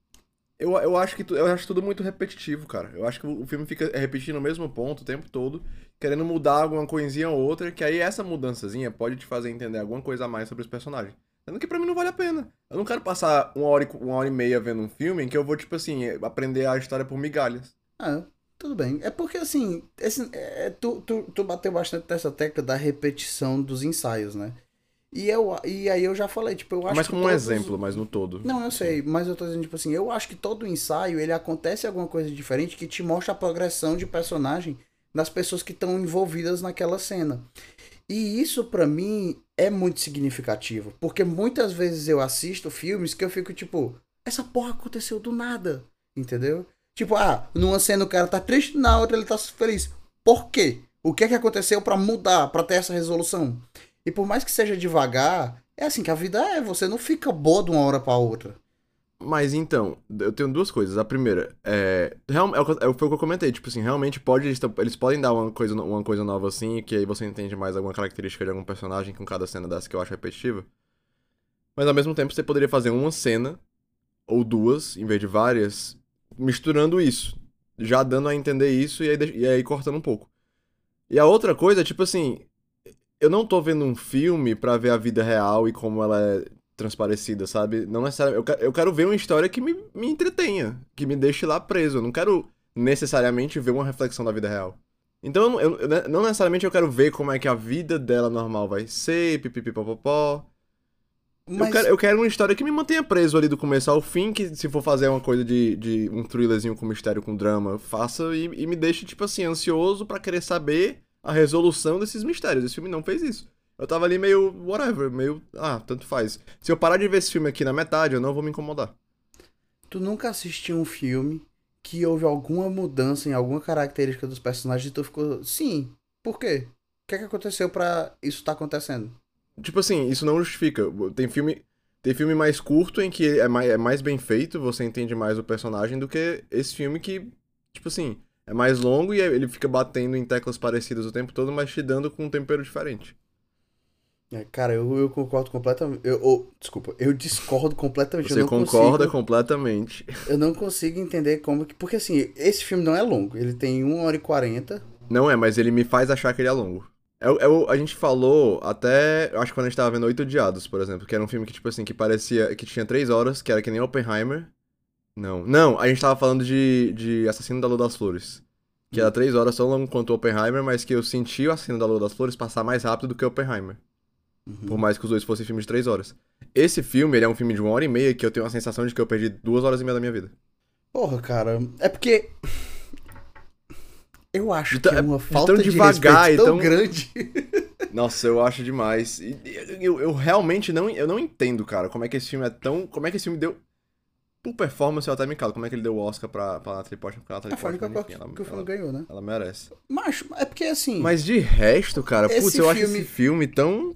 Eu, eu, acho que tu, eu acho tudo muito repetitivo, cara. Eu acho que o filme fica repetindo o mesmo ponto o tempo todo, querendo mudar alguma coisinha ou outra, que aí essa mudançazinha pode te fazer entender alguma coisa a mais sobre os personagens. Sendo que pra mim não vale a pena. Eu não quero passar uma hora, e, uma hora e meia vendo um filme em que eu vou, tipo assim, aprender a história por migalhas. Ah, tudo bem. É porque, assim, esse, é, tu, tu, tu bateu bastante nessa tecla da repetição dos ensaios, né? E, eu, e aí eu já falei, tipo, eu acho Mas como um todos- exemplo, mas no todo. Não, eu sei, mas eu tô dizendo, tipo assim, eu acho que todo ensaio, ele acontece alguma coisa diferente que te mostra a progressão de personagem das pessoas que estão envolvidas naquela cena. E isso, pra mim, é muito significativo. Porque muitas vezes eu assisto filmes que eu fico, tipo, essa porra aconteceu do nada. Entendeu? Tipo, ah, numa cena o cara tá triste, na outra ele tá feliz. Por quê? O que é que aconteceu pra mudar, pra ter essa resolução? E por mais que seja devagar, é assim que a vida é. Você não fica boa de uma hora pra outra. Mas então, eu tenho duas coisas. A primeira, é. real- é o é, foi o que eu comentei. Tipo assim, realmente pode. Eles, eles podem dar uma coisa, uma coisa nova assim, que aí você entende mais alguma característica de algum personagem com cada cena dessa que eu acho repetitiva. Mas ao mesmo tempo você poderia fazer uma cena, ou duas, em vez de várias, misturando isso. Já dando a entender isso e aí, e aí cortando um pouco. E a outra coisa, tipo assim. Eu não tô vendo um filme pra ver a vida real e como ela é transparecida, sabe? Não necessariamente. Eu, eu quero ver uma história que me, me entretenha, que me deixe lá preso. Eu não quero necessariamente ver uma reflexão da vida real. Então, eu, não- eu- eu- não necessariamente eu quero ver como é que a vida dela normal vai ser, pipipipopopó. Eu, Mas quero, eu quero uma história que me mantenha preso ali do começo ao fim, que se for fazer uma coisa de, de um thrillerzinho com mistério, com drama, faça e, e me deixe, tipo assim, ansioso pra querer saber a resolução desses mistérios. Esse filme não fez isso. Eu tava ali meio, whatever, meio, ah, tanto faz. Se eu parar de ver esse filme aqui na metade, eu não vou me incomodar. tu nunca assistiu um filme que houve alguma mudança em alguma característica dos personagens e tu ficou, sim, por quê? O que é que aconteceu pra isso tá acontecendo? Tipo assim, isso não justifica. Tem filme, tem filme mais curto em que é mais, é mais bem feito, você entende mais o personagem, do que esse filme que, tipo assim, é mais longo e ele fica batendo em teclas parecidas o tempo todo, mas te dando com um tempero diferente. É, cara, eu, eu concordo completamente. Eu, eu- desculpa, eu discordo completamente. eu Você concorda consigo, completamente. Eu não consigo entender como que. Porque assim, esse filme não é longo. Ele tem 1 hora e 40. Não é, mas ele me faz achar que ele é longo. É, o- é a gente falou até, eu acho que quando a gente tava vendo Oito Odiados, por exemplo, que era um filme que, tipo assim, que parecia, que tinha três horas, que era que nem Oppenheimer. Não, não, a gente tava falando de, de Assassino da Lua das Flores. Que era três horas tão longo quanto Oppenheimer, mas que eu senti o Assassino da Lua das Flores passar mais rápido do que Oppenheimer. Por mais que os dois fossem filmes de três horas. Esse filme, ele é um filme de uma hora e meia que eu tenho a sensação de que eu perdi duas horas e meia da minha vida. Porra, cara. É porque. Eu acho que é uma de falta tão de devagar respeito tão tão- grande. *laughs* Nossa, eu acho demais. E eu, eu realmente não, eu não entendo, cara, como é que esse filme é tão. Como é que esse filme deu. Por performance, eu até me calo. Como é que ele deu o Oscar pra, pra Natalie Portman? Porque a Natalie única Portman, enfim, ela, que o filme ela, ganhou, né? ela merece. Macho, é porque assim. Mas de resto, cara, putz, eu acho esse filme tão.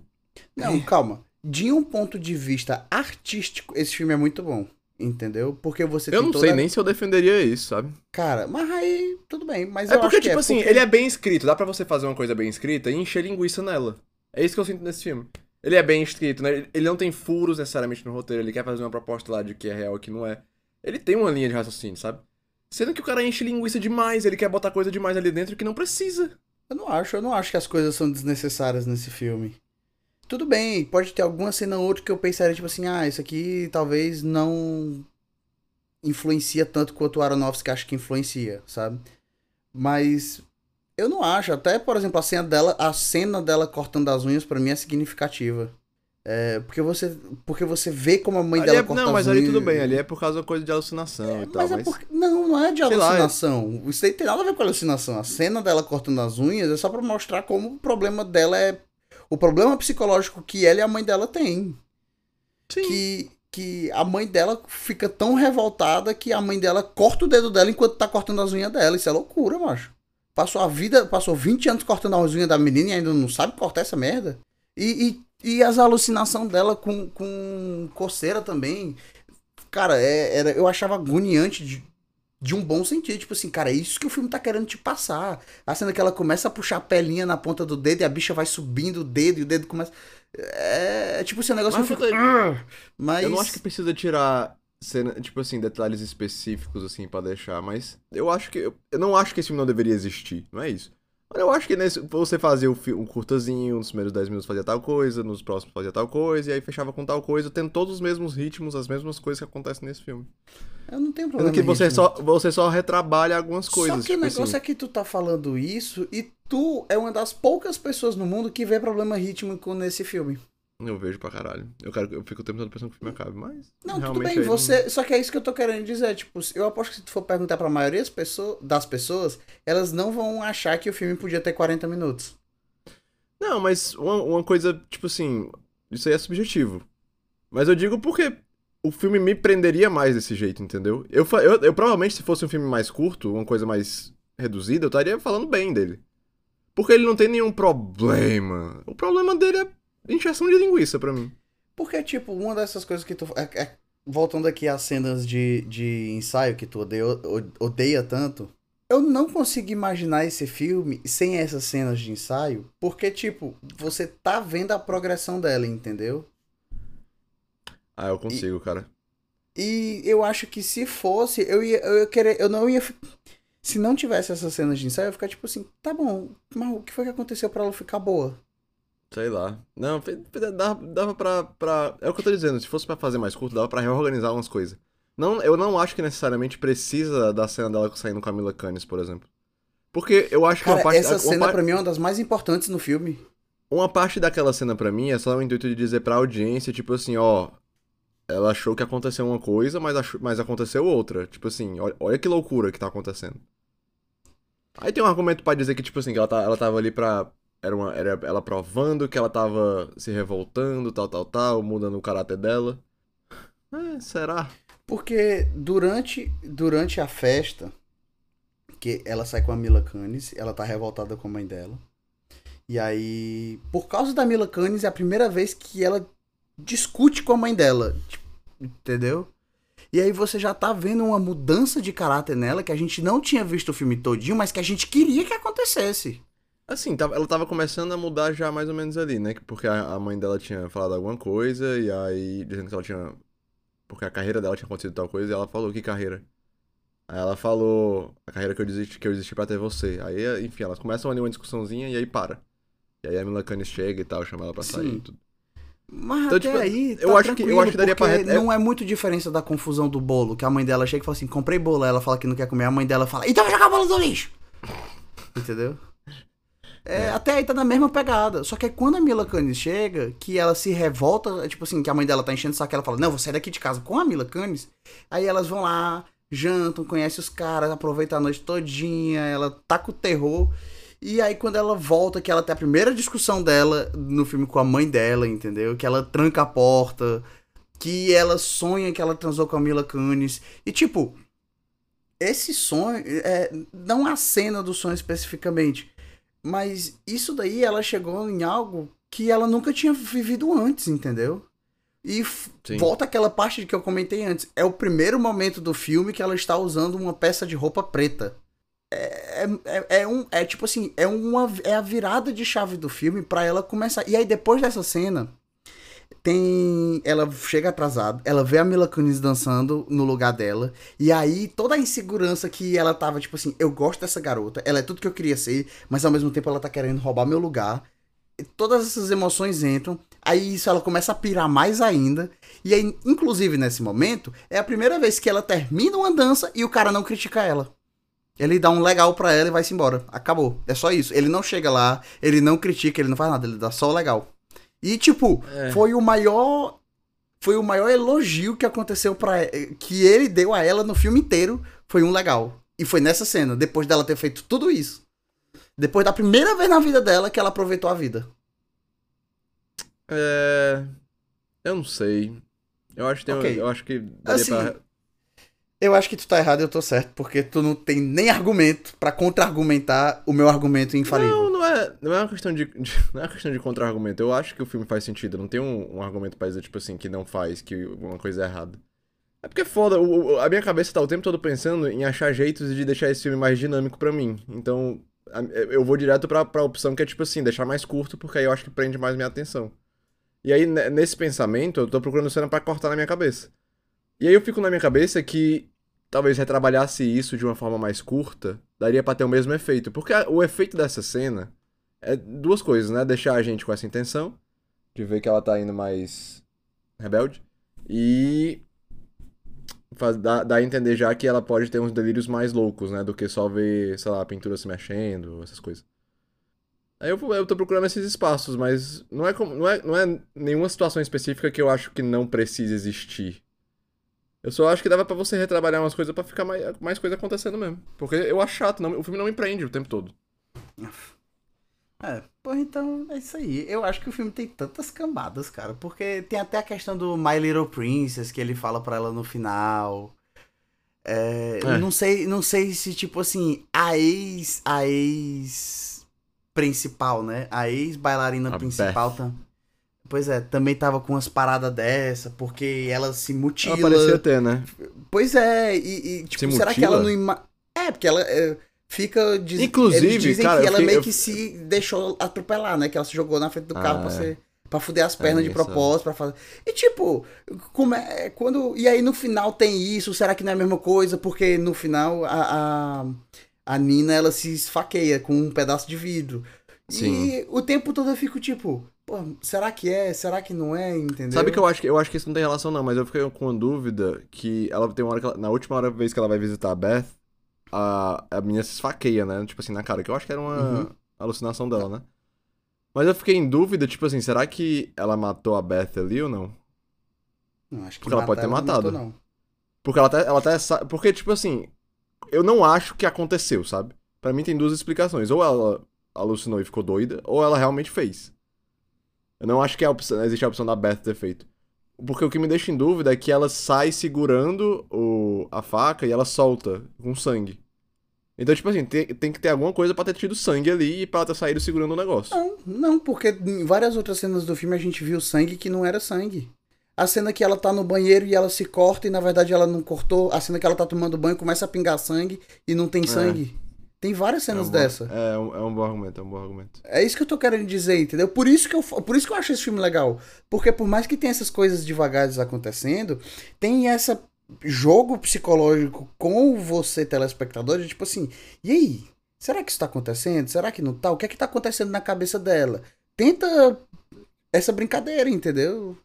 Não, *laughs* calma. De um ponto de vista artístico, esse filme é muito bom. Entendeu? Porque você Eu não toda... sei nem se eu defenderia isso, sabe? Cara, mas aí, tudo bem. Mas É porque, que tipo é assim, porque- ele é bem escrito. Dá pra você fazer uma coisa bem escrita e encher linguiça nela. É isso que eu sinto nesse filme. Ele é bem escrito, né? Ele não tem furos necessariamente no roteiro. Ele quer fazer uma proposta lá de que é real e que não é. Ele tem uma linha de raciocínio, sabe? Sendo que o cara enche linguiça demais, ele quer botar coisa demais ali dentro que não precisa. Eu não acho, eu não acho que as coisas são desnecessárias nesse filme. Tudo bem, pode ter alguma cena ou outra que eu pensaria, tipo assim, ah, isso aqui talvez não influencia tanto quanto o Aronofsky acha que influencia, sabe? Mas eu não acho, até, por exemplo, a cena dela, a cena dela cortando as unhas pra mim é significativa. É, porque você, porque você vê como a mãe Ali dela é- corta não, as mas unhas. ali tudo bem, ali é por causa da coisa de alucinação e tal. Mas é Mas, porque. Não, não é de Sei lá, alucinação. Isso aí tem nada a ver com alucinação. A cena dela cortando as unhas é só pra mostrar como o problema dela é. O problema psicológico que ela e a mãe dela têm. Sim. Que, que a mãe dela fica tão revoltada que a mãe dela corta o dedo dela enquanto tá cortando as unhas dela. Isso é loucura, macho. Passou a vida, passou 20 anos cortando as unhas da menina e ainda não sabe cortar essa merda. E, e, e as alucinações dela com, com coceira também. Cara, é, era, eu achava agoniante de, de um bom sentido. Tipo assim, cara, é isso que o filme tá querendo te passar. A cena que ela começa a puxar a pelinha na ponta do dedo e a bicha vai subindo o dedo e o dedo começa. É, é tipo assim, um negócio Mas que eu fico. Mas. Eu não acho que precisa tirar cena, tipo assim, detalhes específicos, assim, pra deixar, mas eu acho que. Eu não acho que esse filme não deveria existir, não é isso. Mas eu acho que nesse, você fazia um, um curtazinho, nos primeiros 10 minutos fazia tal coisa, nos próximos fazia tal coisa, e aí fechava com tal coisa, tendo todos os mesmos ritmos, as mesmas coisas que acontecem nesse filme. Eu não tenho problema. que você só, você só retrabalha algumas coisas. Só que tipo o negócio assim. é que tu tá falando isso e tu é uma das poucas pessoas no mundo que vê problema rítmico nesse filme. Eu vejo pra caralho. Eu, quero, eu fico o tempo todo pensando que o filme acabe, mas. Não, tudo bem, não- você. Só que é isso que eu tô querendo dizer. Tipo, eu aposto que se tu for perguntar pra maioria das pessoas, das pessoas, elas não vão achar que o filme podia ter 40 minutos. Não, mas uma, uma coisa, tipo assim, isso aí é subjetivo. Mas eu digo porque o filme me prenderia mais desse jeito, entendeu? Eu, eu, eu provavelmente, se fosse um filme mais curto, uma coisa mais reduzida, eu estaria falando bem dele. Porque ele não tem nenhum problema. O problema dele é injeção de linguiça pra mim. Porque, tipo, uma dessas coisas que tu. é- é- voltando aqui às cenas de, de ensaio que tu odeia, odeia tanto. Eu não consigo imaginar esse filme sem essas cenas de ensaio. Porque, tipo, você tá vendo a progressão dela, entendeu? Ah, eu consigo, cara. E eu acho que se fosse, eu ia, eu ia querer, eu não ia. Se não tivesse essas cenas de ensaio, eu ia ficar tipo assim, tá bom, mas o que foi que aconteceu pra ela ficar boa? Sei lá. Não, dava, dava pra, pra. É o que eu tô dizendo, se fosse pra fazer mais curto, dava pra reorganizar umas coisas. Não, eu não acho que necessariamente precisa da cena dela saindo com a Mila Kunis, por exemplo. Porque eu acho que Cara, uma parte. essa uma cena par- pra mim é uma das mais importantes no filme. Uma parte daquela cena pra mim é só o intuito de dizer pra audiência, tipo assim, ó. Ela achou que aconteceu uma coisa, mas, achou- mas aconteceu outra. Tipo assim, olha, olha que loucura que tá acontecendo. Aí tem um argumento pra dizer que, tipo assim, que ela, tá, ela tava ali pra. Era, uma, era ela provando que ela tava se revoltando, tal, tal, tal, mudando o caráter dela. É, será? Porque durante, durante a festa, que ela sai com a Mila Kunis, ela tá revoltada com a mãe dela. E aí, por causa da Mila Kunis, é a primeira vez que ela discute com a mãe dela. tipo, Entendeu? E aí você já tá vendo uma mudança de caráter nela que a gente não tinha visto o filme todinho, mas que a gente queria que acontecesse. Assim, ela tava começando a mudar já mais ou menos ali, né? Porque a, mãe dela tinha falado alguma coisa, e aí dizendo que ela tinha. Porque a carreira dela tinha acontecido tal coisa, e ela falou, que carreira? Aí ela falou, a carreira que eu desisti, que eu desisti pra ter você. Aí, enfim, elas começam ali uma discussãozinha e aí para. E aí a Mila Kunis chega e tal, chama ela pra sair Sim. e tudo. Mas Então, até tipo, aí, tá eu acho que- eu acho que daria pra re- é- Não é muito diferença da confusão do bolo, que a mãe dela chega e fala assim, comprei bolo, aí ela fala que não quer comer, a mãe dela fala, então vai jogar o bolo no lixo! *laughs* Entendeu? É, Até aí tá na mesma pegada. Só que é quando a Mila Kunis chega, que ela se revolta, é tipo assim, que a mãe dela tá enchendo o saco, ela fala, não, vou sair daqui de casa com a Mila Kunis. Aí elas vão lá, jantam, conhecem os caras, aproveitam a noite todinha, ela tá com o terror. E aí quando ela volta, que ela tem a primeira discussão dela no filme com a mãe dela, entendeu? Que ela tranca a porta, que ela sonha que ela transou com a Mila Kunis. E tipo, esse sonho, é, não a cena do sonho especificamente, mas isso daí ela chegou em algo que ela nunca tinha vivido antes, entendeu? E Sim. volta aquela parte que eu comentei antes. É o primeiro momento do filme que ela está usando uma peça de roupa preta. É, é, é um, é tipo assim, é uma é a virada de chave do filme pra ela começar. E aí depois dessa cena, tem ela chega atrasada, ela vê a Mila Kunis dançando no lugar dela, e aí toda a insegurança que ela tava tipo assim, eu gosto dessa garota, ela é tudo que eu queria ser, mas ao mesmo tempo ela tá querendo roubar meu lugar. E todas essas emoções entram, aí isso ela começa a pirar mais ainda, e aí inclusive nesse momento é a primeira vez que ela termina uma dança e o cara não critica ela. Ele dá um legal pra ela e vai-se embora. Acabou. É só isso. Ele não chega lá, ele não critica, ele não faz nada, ele dá só o legal. E tipo, É. foi o maior foi o maior elogio que aconteceu para que ele deu a ela no filme inteiro, foi um legal. E foi nessa cena, depois dela ter feito tudo isso. Depois da primeira vez na vida dela que ela aproveitou a vida. É. Eu não sei. Eu acho que tem, Ok. eu acho que daria Assim, pra. Eu acho que tu tá errado e eu tô certo, porque tu não tem nem argumento pra contra-argumentar o meu argumento infalível. Não, não é, não é uma questão de, de- não é uma questão de contra-argumento. Eu acho que o filme faz sentido. Não tem um, um argumento pra dizer, tipo assim, que não faz, que uma coisa é errada. É porque é foda. o- a minha cabeça tá o tempo todo pensando em achar jeitos de deixar esse filme mais dinâmico pra mim. Então, a- eu vou direto pra, pra opção que é, tipo assim, deixar mais curto, porque aí eu acho que prende mais minha atenção. E aí, ne- nesse pensamento, eu tô procurando cena pra cortar na minha cabeça. E aí eu fico na minha cabeça que talvez retrabalhasse isso de uma forma mais curta, daria pra ter o mesmo efeito. Porque a- o efeito dessa cena é duas coisas, né? Deixar a gente com essa intenção, de ver que ela tá indo mais rebelde, e faz, dá, dá a entender já que ela pode ter uns delírios mais loucos, né? Do que só ver, sei lá, a pintura se mexendo, essas coisas. Aí eu, eu tô procurando esses espaços, mas não é, como, não, é, não é nenhuma situação específica que eu acho que não precisa existir. Eu só acho que dava pra você retrabalhar umas coisas pra ficar mais, mais coisa acontecendo mesmo. Porque eu acho chato, não, o filme não me prende o tempo todo. É, pô, então é isso aí. Eu acho que o filme tem tantas camadas, cara. Porque tem até a questão do My Little Princess, que ele fala pra ela no final. É, É. Não sei, não sei se, tipo assim, a ex. A ex principal, né? A ex-bailarina principal. Beth. Tam... Pois é, também tava com umas paradas dessa, porque ela se mutila. Ela parecia ter, né? Pois é, e, e, tipo, Se será que ela não. Ima... É, porque ela é, fica. Diz... Inclusive, eles dizem cara, que ela fiquei- meio que se deixou atropelar, né? Que ela se jogou na frente do carro Ah, pra, é. ser, pra fuder as pernas de isso. propósito, pra fazer. E tipo, como é, quando. E aí no final tem isso, será que não é a mesma coisa? Porque no final a, a, a Nina ela se esfaqueia com um pedaço de vidro. Sim. E o tempo todo eu fico tipo, pô, será que é? Será que não é? Entendeu? Sabe que eu acho que eu acho que isso não tem relação, não, mas eu fiquei com uma dúvida que ela tem uma hora que ela- na última hora vez que ela vai visitar a Beth, a, a menina se esfaqueia, né? Tipo assim, na cara, que eu acho que era uma Uhum. alucinação dela, né? Mas eu fiquei em dúvida, tipo assim, será que ela matou a Beth ali ou não? Não, acho que Porque ela pode ter não matado. matou, não. Porque ela até, ela até sa- Porque, tipo assim, eu não acho que aconteceu, sabe? Pra mim tem duas explicações. Ou ela alucinou e ficou doida, ou ela realmente fez. Eu não acho que a opção- existe a opção da Beth ter feito. Porque o que me deixa em dúvida é que ela sai segurando o, a faca e ela solta com sangue. Então, tipo assim, tem, tem que ter alguma coisa pra ter tido sangue ali e pra ela ter saído segurando o negócio. Não, não, porque em várias outras cenas do filme a gente viu sangue que não era sangue. A cena que ela tá no banheiro e ela se corta e na verdade ela não cortou. A cena que ela tá tomando banho começa a pingar sangue e não tem sangue. Tem várias cenas é um bom- dessa. É, um, é um bom argumento, é um bom argumento. É isso que eu tô querendo dizer, entendeu? Por isso que eu, por isso que eu acho esse filme legal. Porque por mais que tenha essas coisas devagares acontecendo, tem essa jogo psicológico com você, telespectador, de tipo assim, e aí? Será que isso tá acontecendo? Será que não tá? O que é que tá acontecendo na cabeça dela? Tenta essa brincadeira, entendeu?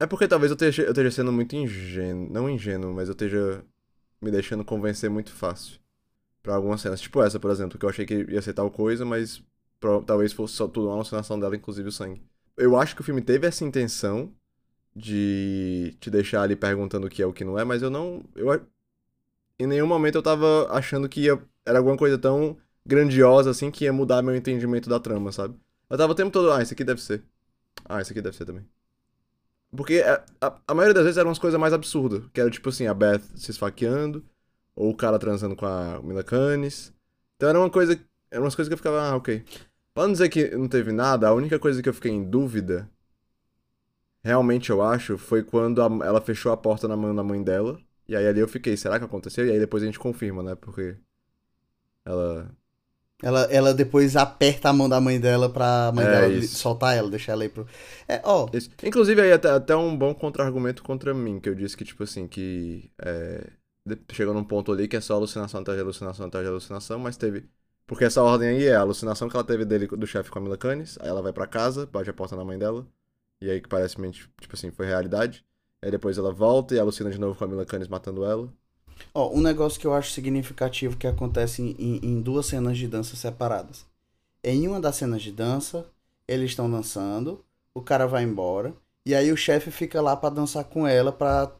É porque talvez eu esteja, eu esteja sendo muito ingênuo. Não ingênuo, mas eu esteja me deixando convencer muito fácil. Pra algumas cenas. Tipo essa, por exemplo, que eu achei que ia ser tal coisa, mas pro- talvez fosse só tudo uma alucinação dela, inclusive o sangue. Eu acho que o filme teve essa intenção de te deixar ali perguntando o que é o que não é, mas eu não. Eu, em nenhum momento eu tava achando que ia, era alguma coisa tão grandiosa assim que ia mudar meu entendimento da trama, sabe? Eu tava o tempo todo, ah, isso aqui deve ser. Ah, isso aqui deve ser também. Porque a, a, a maioria das vezes eram umas coisas mais absurdas. Que era tipo assim, a Beth se esfaqueando, ou o cara transando com a Mila Kunis. Então era uma coisa. Eram umas coisas que eu ficava, ah, ok. Pra não dizer que não teve nada, a única coisa que eu fiquei em dúvida, realmente eu acho, foi quando a- ela fechou a porta na mão da mãe dela. E aí ali eu fiquei, será que aconteceu? E aí depois a gente confirma, né? Porque ela. Ela, ela depois aperta a mão da mãe dela pra mãe É, dela isso. soltar ela, deixar ela aí pro. É, ó, Isso. Inclusive, aí até, até um bom contra-argumento contra mim, que eu disse que, tipo assim, que é, chegou num ponto ali que é só alucinação atrás de alucinação atrás de alucinação, mas teve. Porque essa ordem aí é a alucinação que ela teve dele do chefe com a Mila Kunis, aí ela vai pra casa, bate a porta na mãe dela, e aí que parece, tipo assim, foi realidade. Aí depois ela volta e alucina de novo com a Mila Kunis matando ela. Ó, um negócio que eu acho significativo que acontece em, em- em duas cenas de dança separadas. Em uma das cenas de dança, eles estão dançando, o cara vai embora, e aí o chefe fica lá pra dançar com ela pra.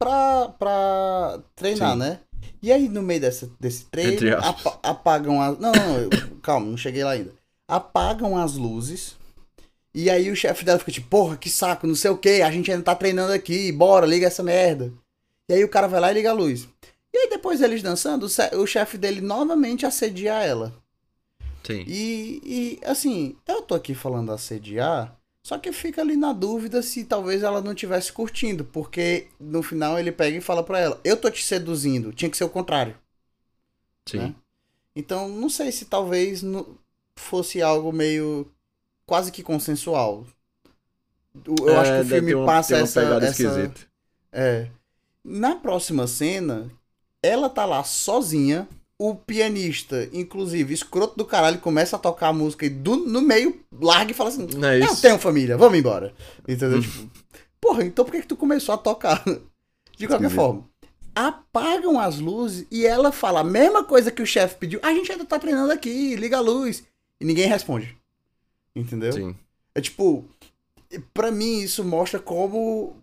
Pra. pra treinar, Sim. né? E aí no meio dessa, desse treino, apa- apagam as. Não, não, eu- calma, não cheguei lá ainda. Apagam as luzes. E aí o chefe dela fica tipo, porra, que saco, não sei o que, a gente ainda tá treinando aqui, bora, liga essa merda. E aí o cara vai lá e liga a luz. E aí depois eles dançando, o chefe dele novamente assedia ela. Sim. E, e assim, eu tô aqui falando assediar, só que fica ali na dúvida se talvez ela não tivesse curtindo, porque no final ele pega e fala pra ela, eu tô te seduzindo, tinha que ser o contrário. Sim. né? Então, não sei se talvez fosse algo meio quase que consensual. Eu É, acho que o filme uma- passa essa, pegada essa esquisita. É. Na próxima cena, ela tá lá sozinha. O pianista, inclusive, escroto do caralho, começa a tocar a música e do, no meio larga e fala assim: Não é Eu isso? tenho família, vamos embora. Entendeu? Hum. Tipo, porra, então por que, que tu começou a tocar? *laughs* De qualquer forma. Apagam as luzes e ela fala a mesma coisa que o chefe pediu. A gente ainda tá treinando aqui, liga a luz. E ninguém responde. Entendeu? Sim. É tipo, pra mim isso mostra como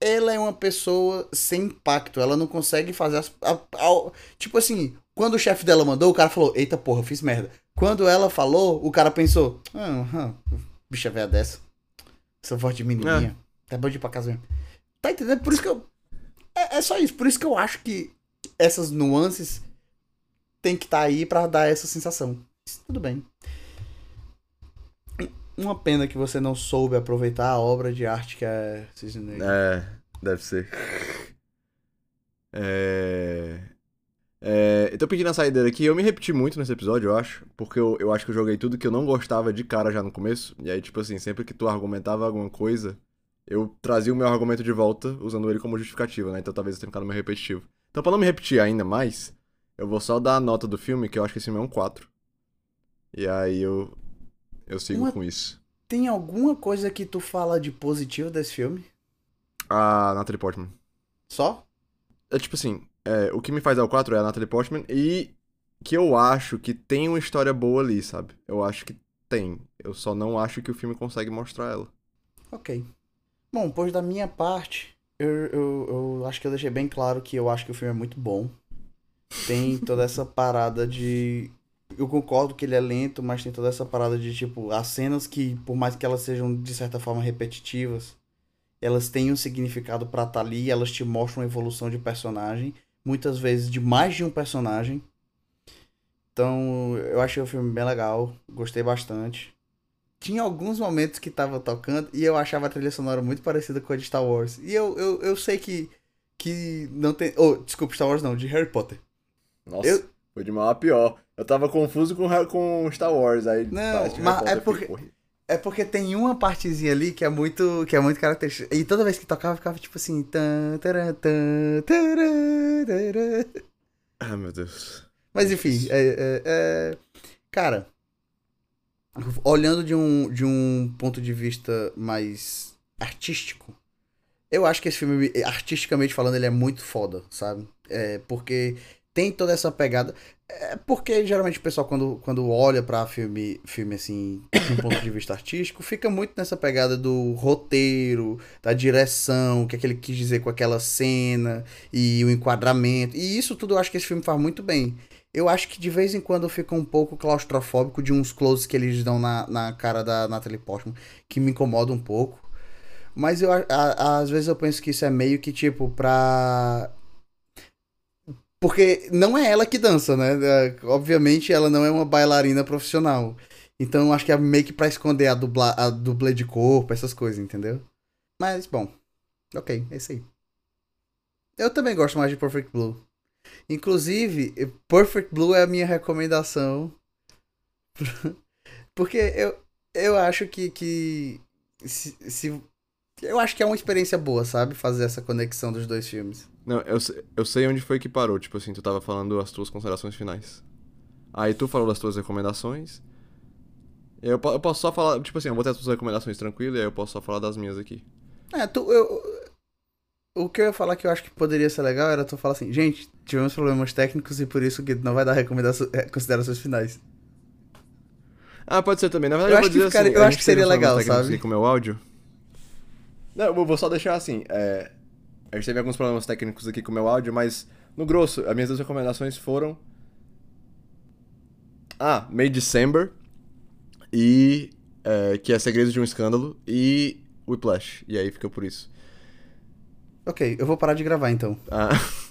ela é uma pessoa sem impacto. Ela não consegue fazer as. a- a- tipo assim, quando o chefe dela mandou, o cara falou: Eita porra, fiz merda. Quando ela falou, o cara pensou: Ah, ah, bicha velha dessa. Essa voz de menininha. Tá bom de ir pra casa mesmo. Tá entendendo? Por isso que eu. É, é só isso. Por isso que eu acho que essas nuances tem que estar aí pra dar essa sensação. Isso, tudo bem. Uma pena que você não soube aproveitar a obra de arte que é Cisne Negro. É, deve ser. É... É, eu tô pedindo a saída aqui. Eu me repeti muito nesse episódio, eu acho. Porque eu, eu acho que eu joguei tudo que eu não gostava de cara já no começo. E aí, tipo assim, sempre que tu argumentava alguma coisa, eu trazia o meu argumento de volta, usando ele como justificativa, né? Então talvez eu tenha ficado meio repetitivo. Então, pra não me repetir ainda mais, eu vou só dar a nota do filme, que eu acho que esse filme é um 4. E aí eu. Eu sigo Uma- com isso. Tem alguma coisa que tu fala de positivo desse filme? A Natalie Portman. Só? É tipo assim, é, o que me faz dar o 4 é a Natalie Portman e que eu acho que tem uma história boa ali, sabe? Eu acho que tem. Eu só não acho que o filme consegue mostrar ela. Ok. Bom, pois da minha parte, eu, eu, eu acho que eu deixei bem claro que eu acho que o filme é muito bom. Tem toda essa *laughs* parada de. Eu concordo que ele é lento, mas tem toda essa parada de, tipo, as cenas que, por mais que elas sejam de certa forma repetitivas, elas têm um significado pra estar ali, elas te mostram a evolução de personagem, muitas vezes de mais de um personagem. Então, eu achei o filme bem legal, gostei bastante tinha alguns momentos que tava tocando e eu achava a trilha sonora muito parecida com a de Star Wars. E eu, eu, eu sei que, que não tem. Oh, desculpa, Star Wars não, de Harry Potter. Nossa, Eu- foi de mal a pior. Eu tava confuso com, com Star Wars, aí Não, mas é porque- "Porra". É porque tem uma partezinha ali que é muito, que é muito característica. E toda vez que tocava, ficava tipo assim. Tan, taran, tan, taran, taran. Ah, meu Deus. Mas enfim, é, é- é- cara, olhando de um, de um ponto de vista mais artístico, eu acho que esse filme, artisticamente falando, ele é muito foda, sabe? É, porque tem toda essa pegada. É porque geralmente o pessoal, quando, quando olha pra filme, filme assim, de um ponto de vista artístico, fica muito nessa pegada do roteiro, da direção, o que é que ele quis dizer com aquela cena e o enquadramento. E isso tudo eu acho que esse filme faz muito bem. Eu acho que de vez em quando fica um pouco claustrofóbico de uns closes que eles dão na, na cara da Natalie Portman, que me incomoda um pouco. Mas eu, a- a- às vezes eu penso que isso é meio que tipo pra. Porque não é ela que dança, né? É, Obviamente ela não é uma bailarina profissional. Então acho que é meio que pra esconder a, dubla, a dublê de corpo, essas coisas, entendeu? Mas, bom. Ok, é isso aí. Eu também gosto mais de Perfect Blue. Inclusive, Perfect Blue é a minha recomendação. *laughs* Porque eu, eu acho que, que se, se- eu acho que é uma experiência boa, sabe? Fazer essa conexão dos dois filmes. Não, eu, eu sei onde foi que parou. Tipo assim, tu tava falando as tuas considerações finais. Aí tu falou das tuas recomendações. Eu, eu posso só falar, tipo assim, eu botei as tuas recomendações tranquilo e aí eu posso só falar das minhas aqui. É, tu, eu, o que eu ia falar que eu acho que poderia ser legal era tu falar assim, gente, tivemos problemas técnicos e por isso que não vai dar recomendações, *laughs* considerações finais. Ah, pode ser também. Na verdade, Eu eu, acho vou que assim, eu acho que seria uns problemas legal, sabe? Com o meu áudio. Não, eu vou só deixar assim. É, a gente teve alguns problemas técnicos aqui com o meu áudio, mas no grosso, as minhas duas recomendações foram. Ah, May December e. é, que é Segredos de um Escândalo e Whiplash. E aí fica por isso. Ok, eu vou parar de gravar então. Ah, *laughs*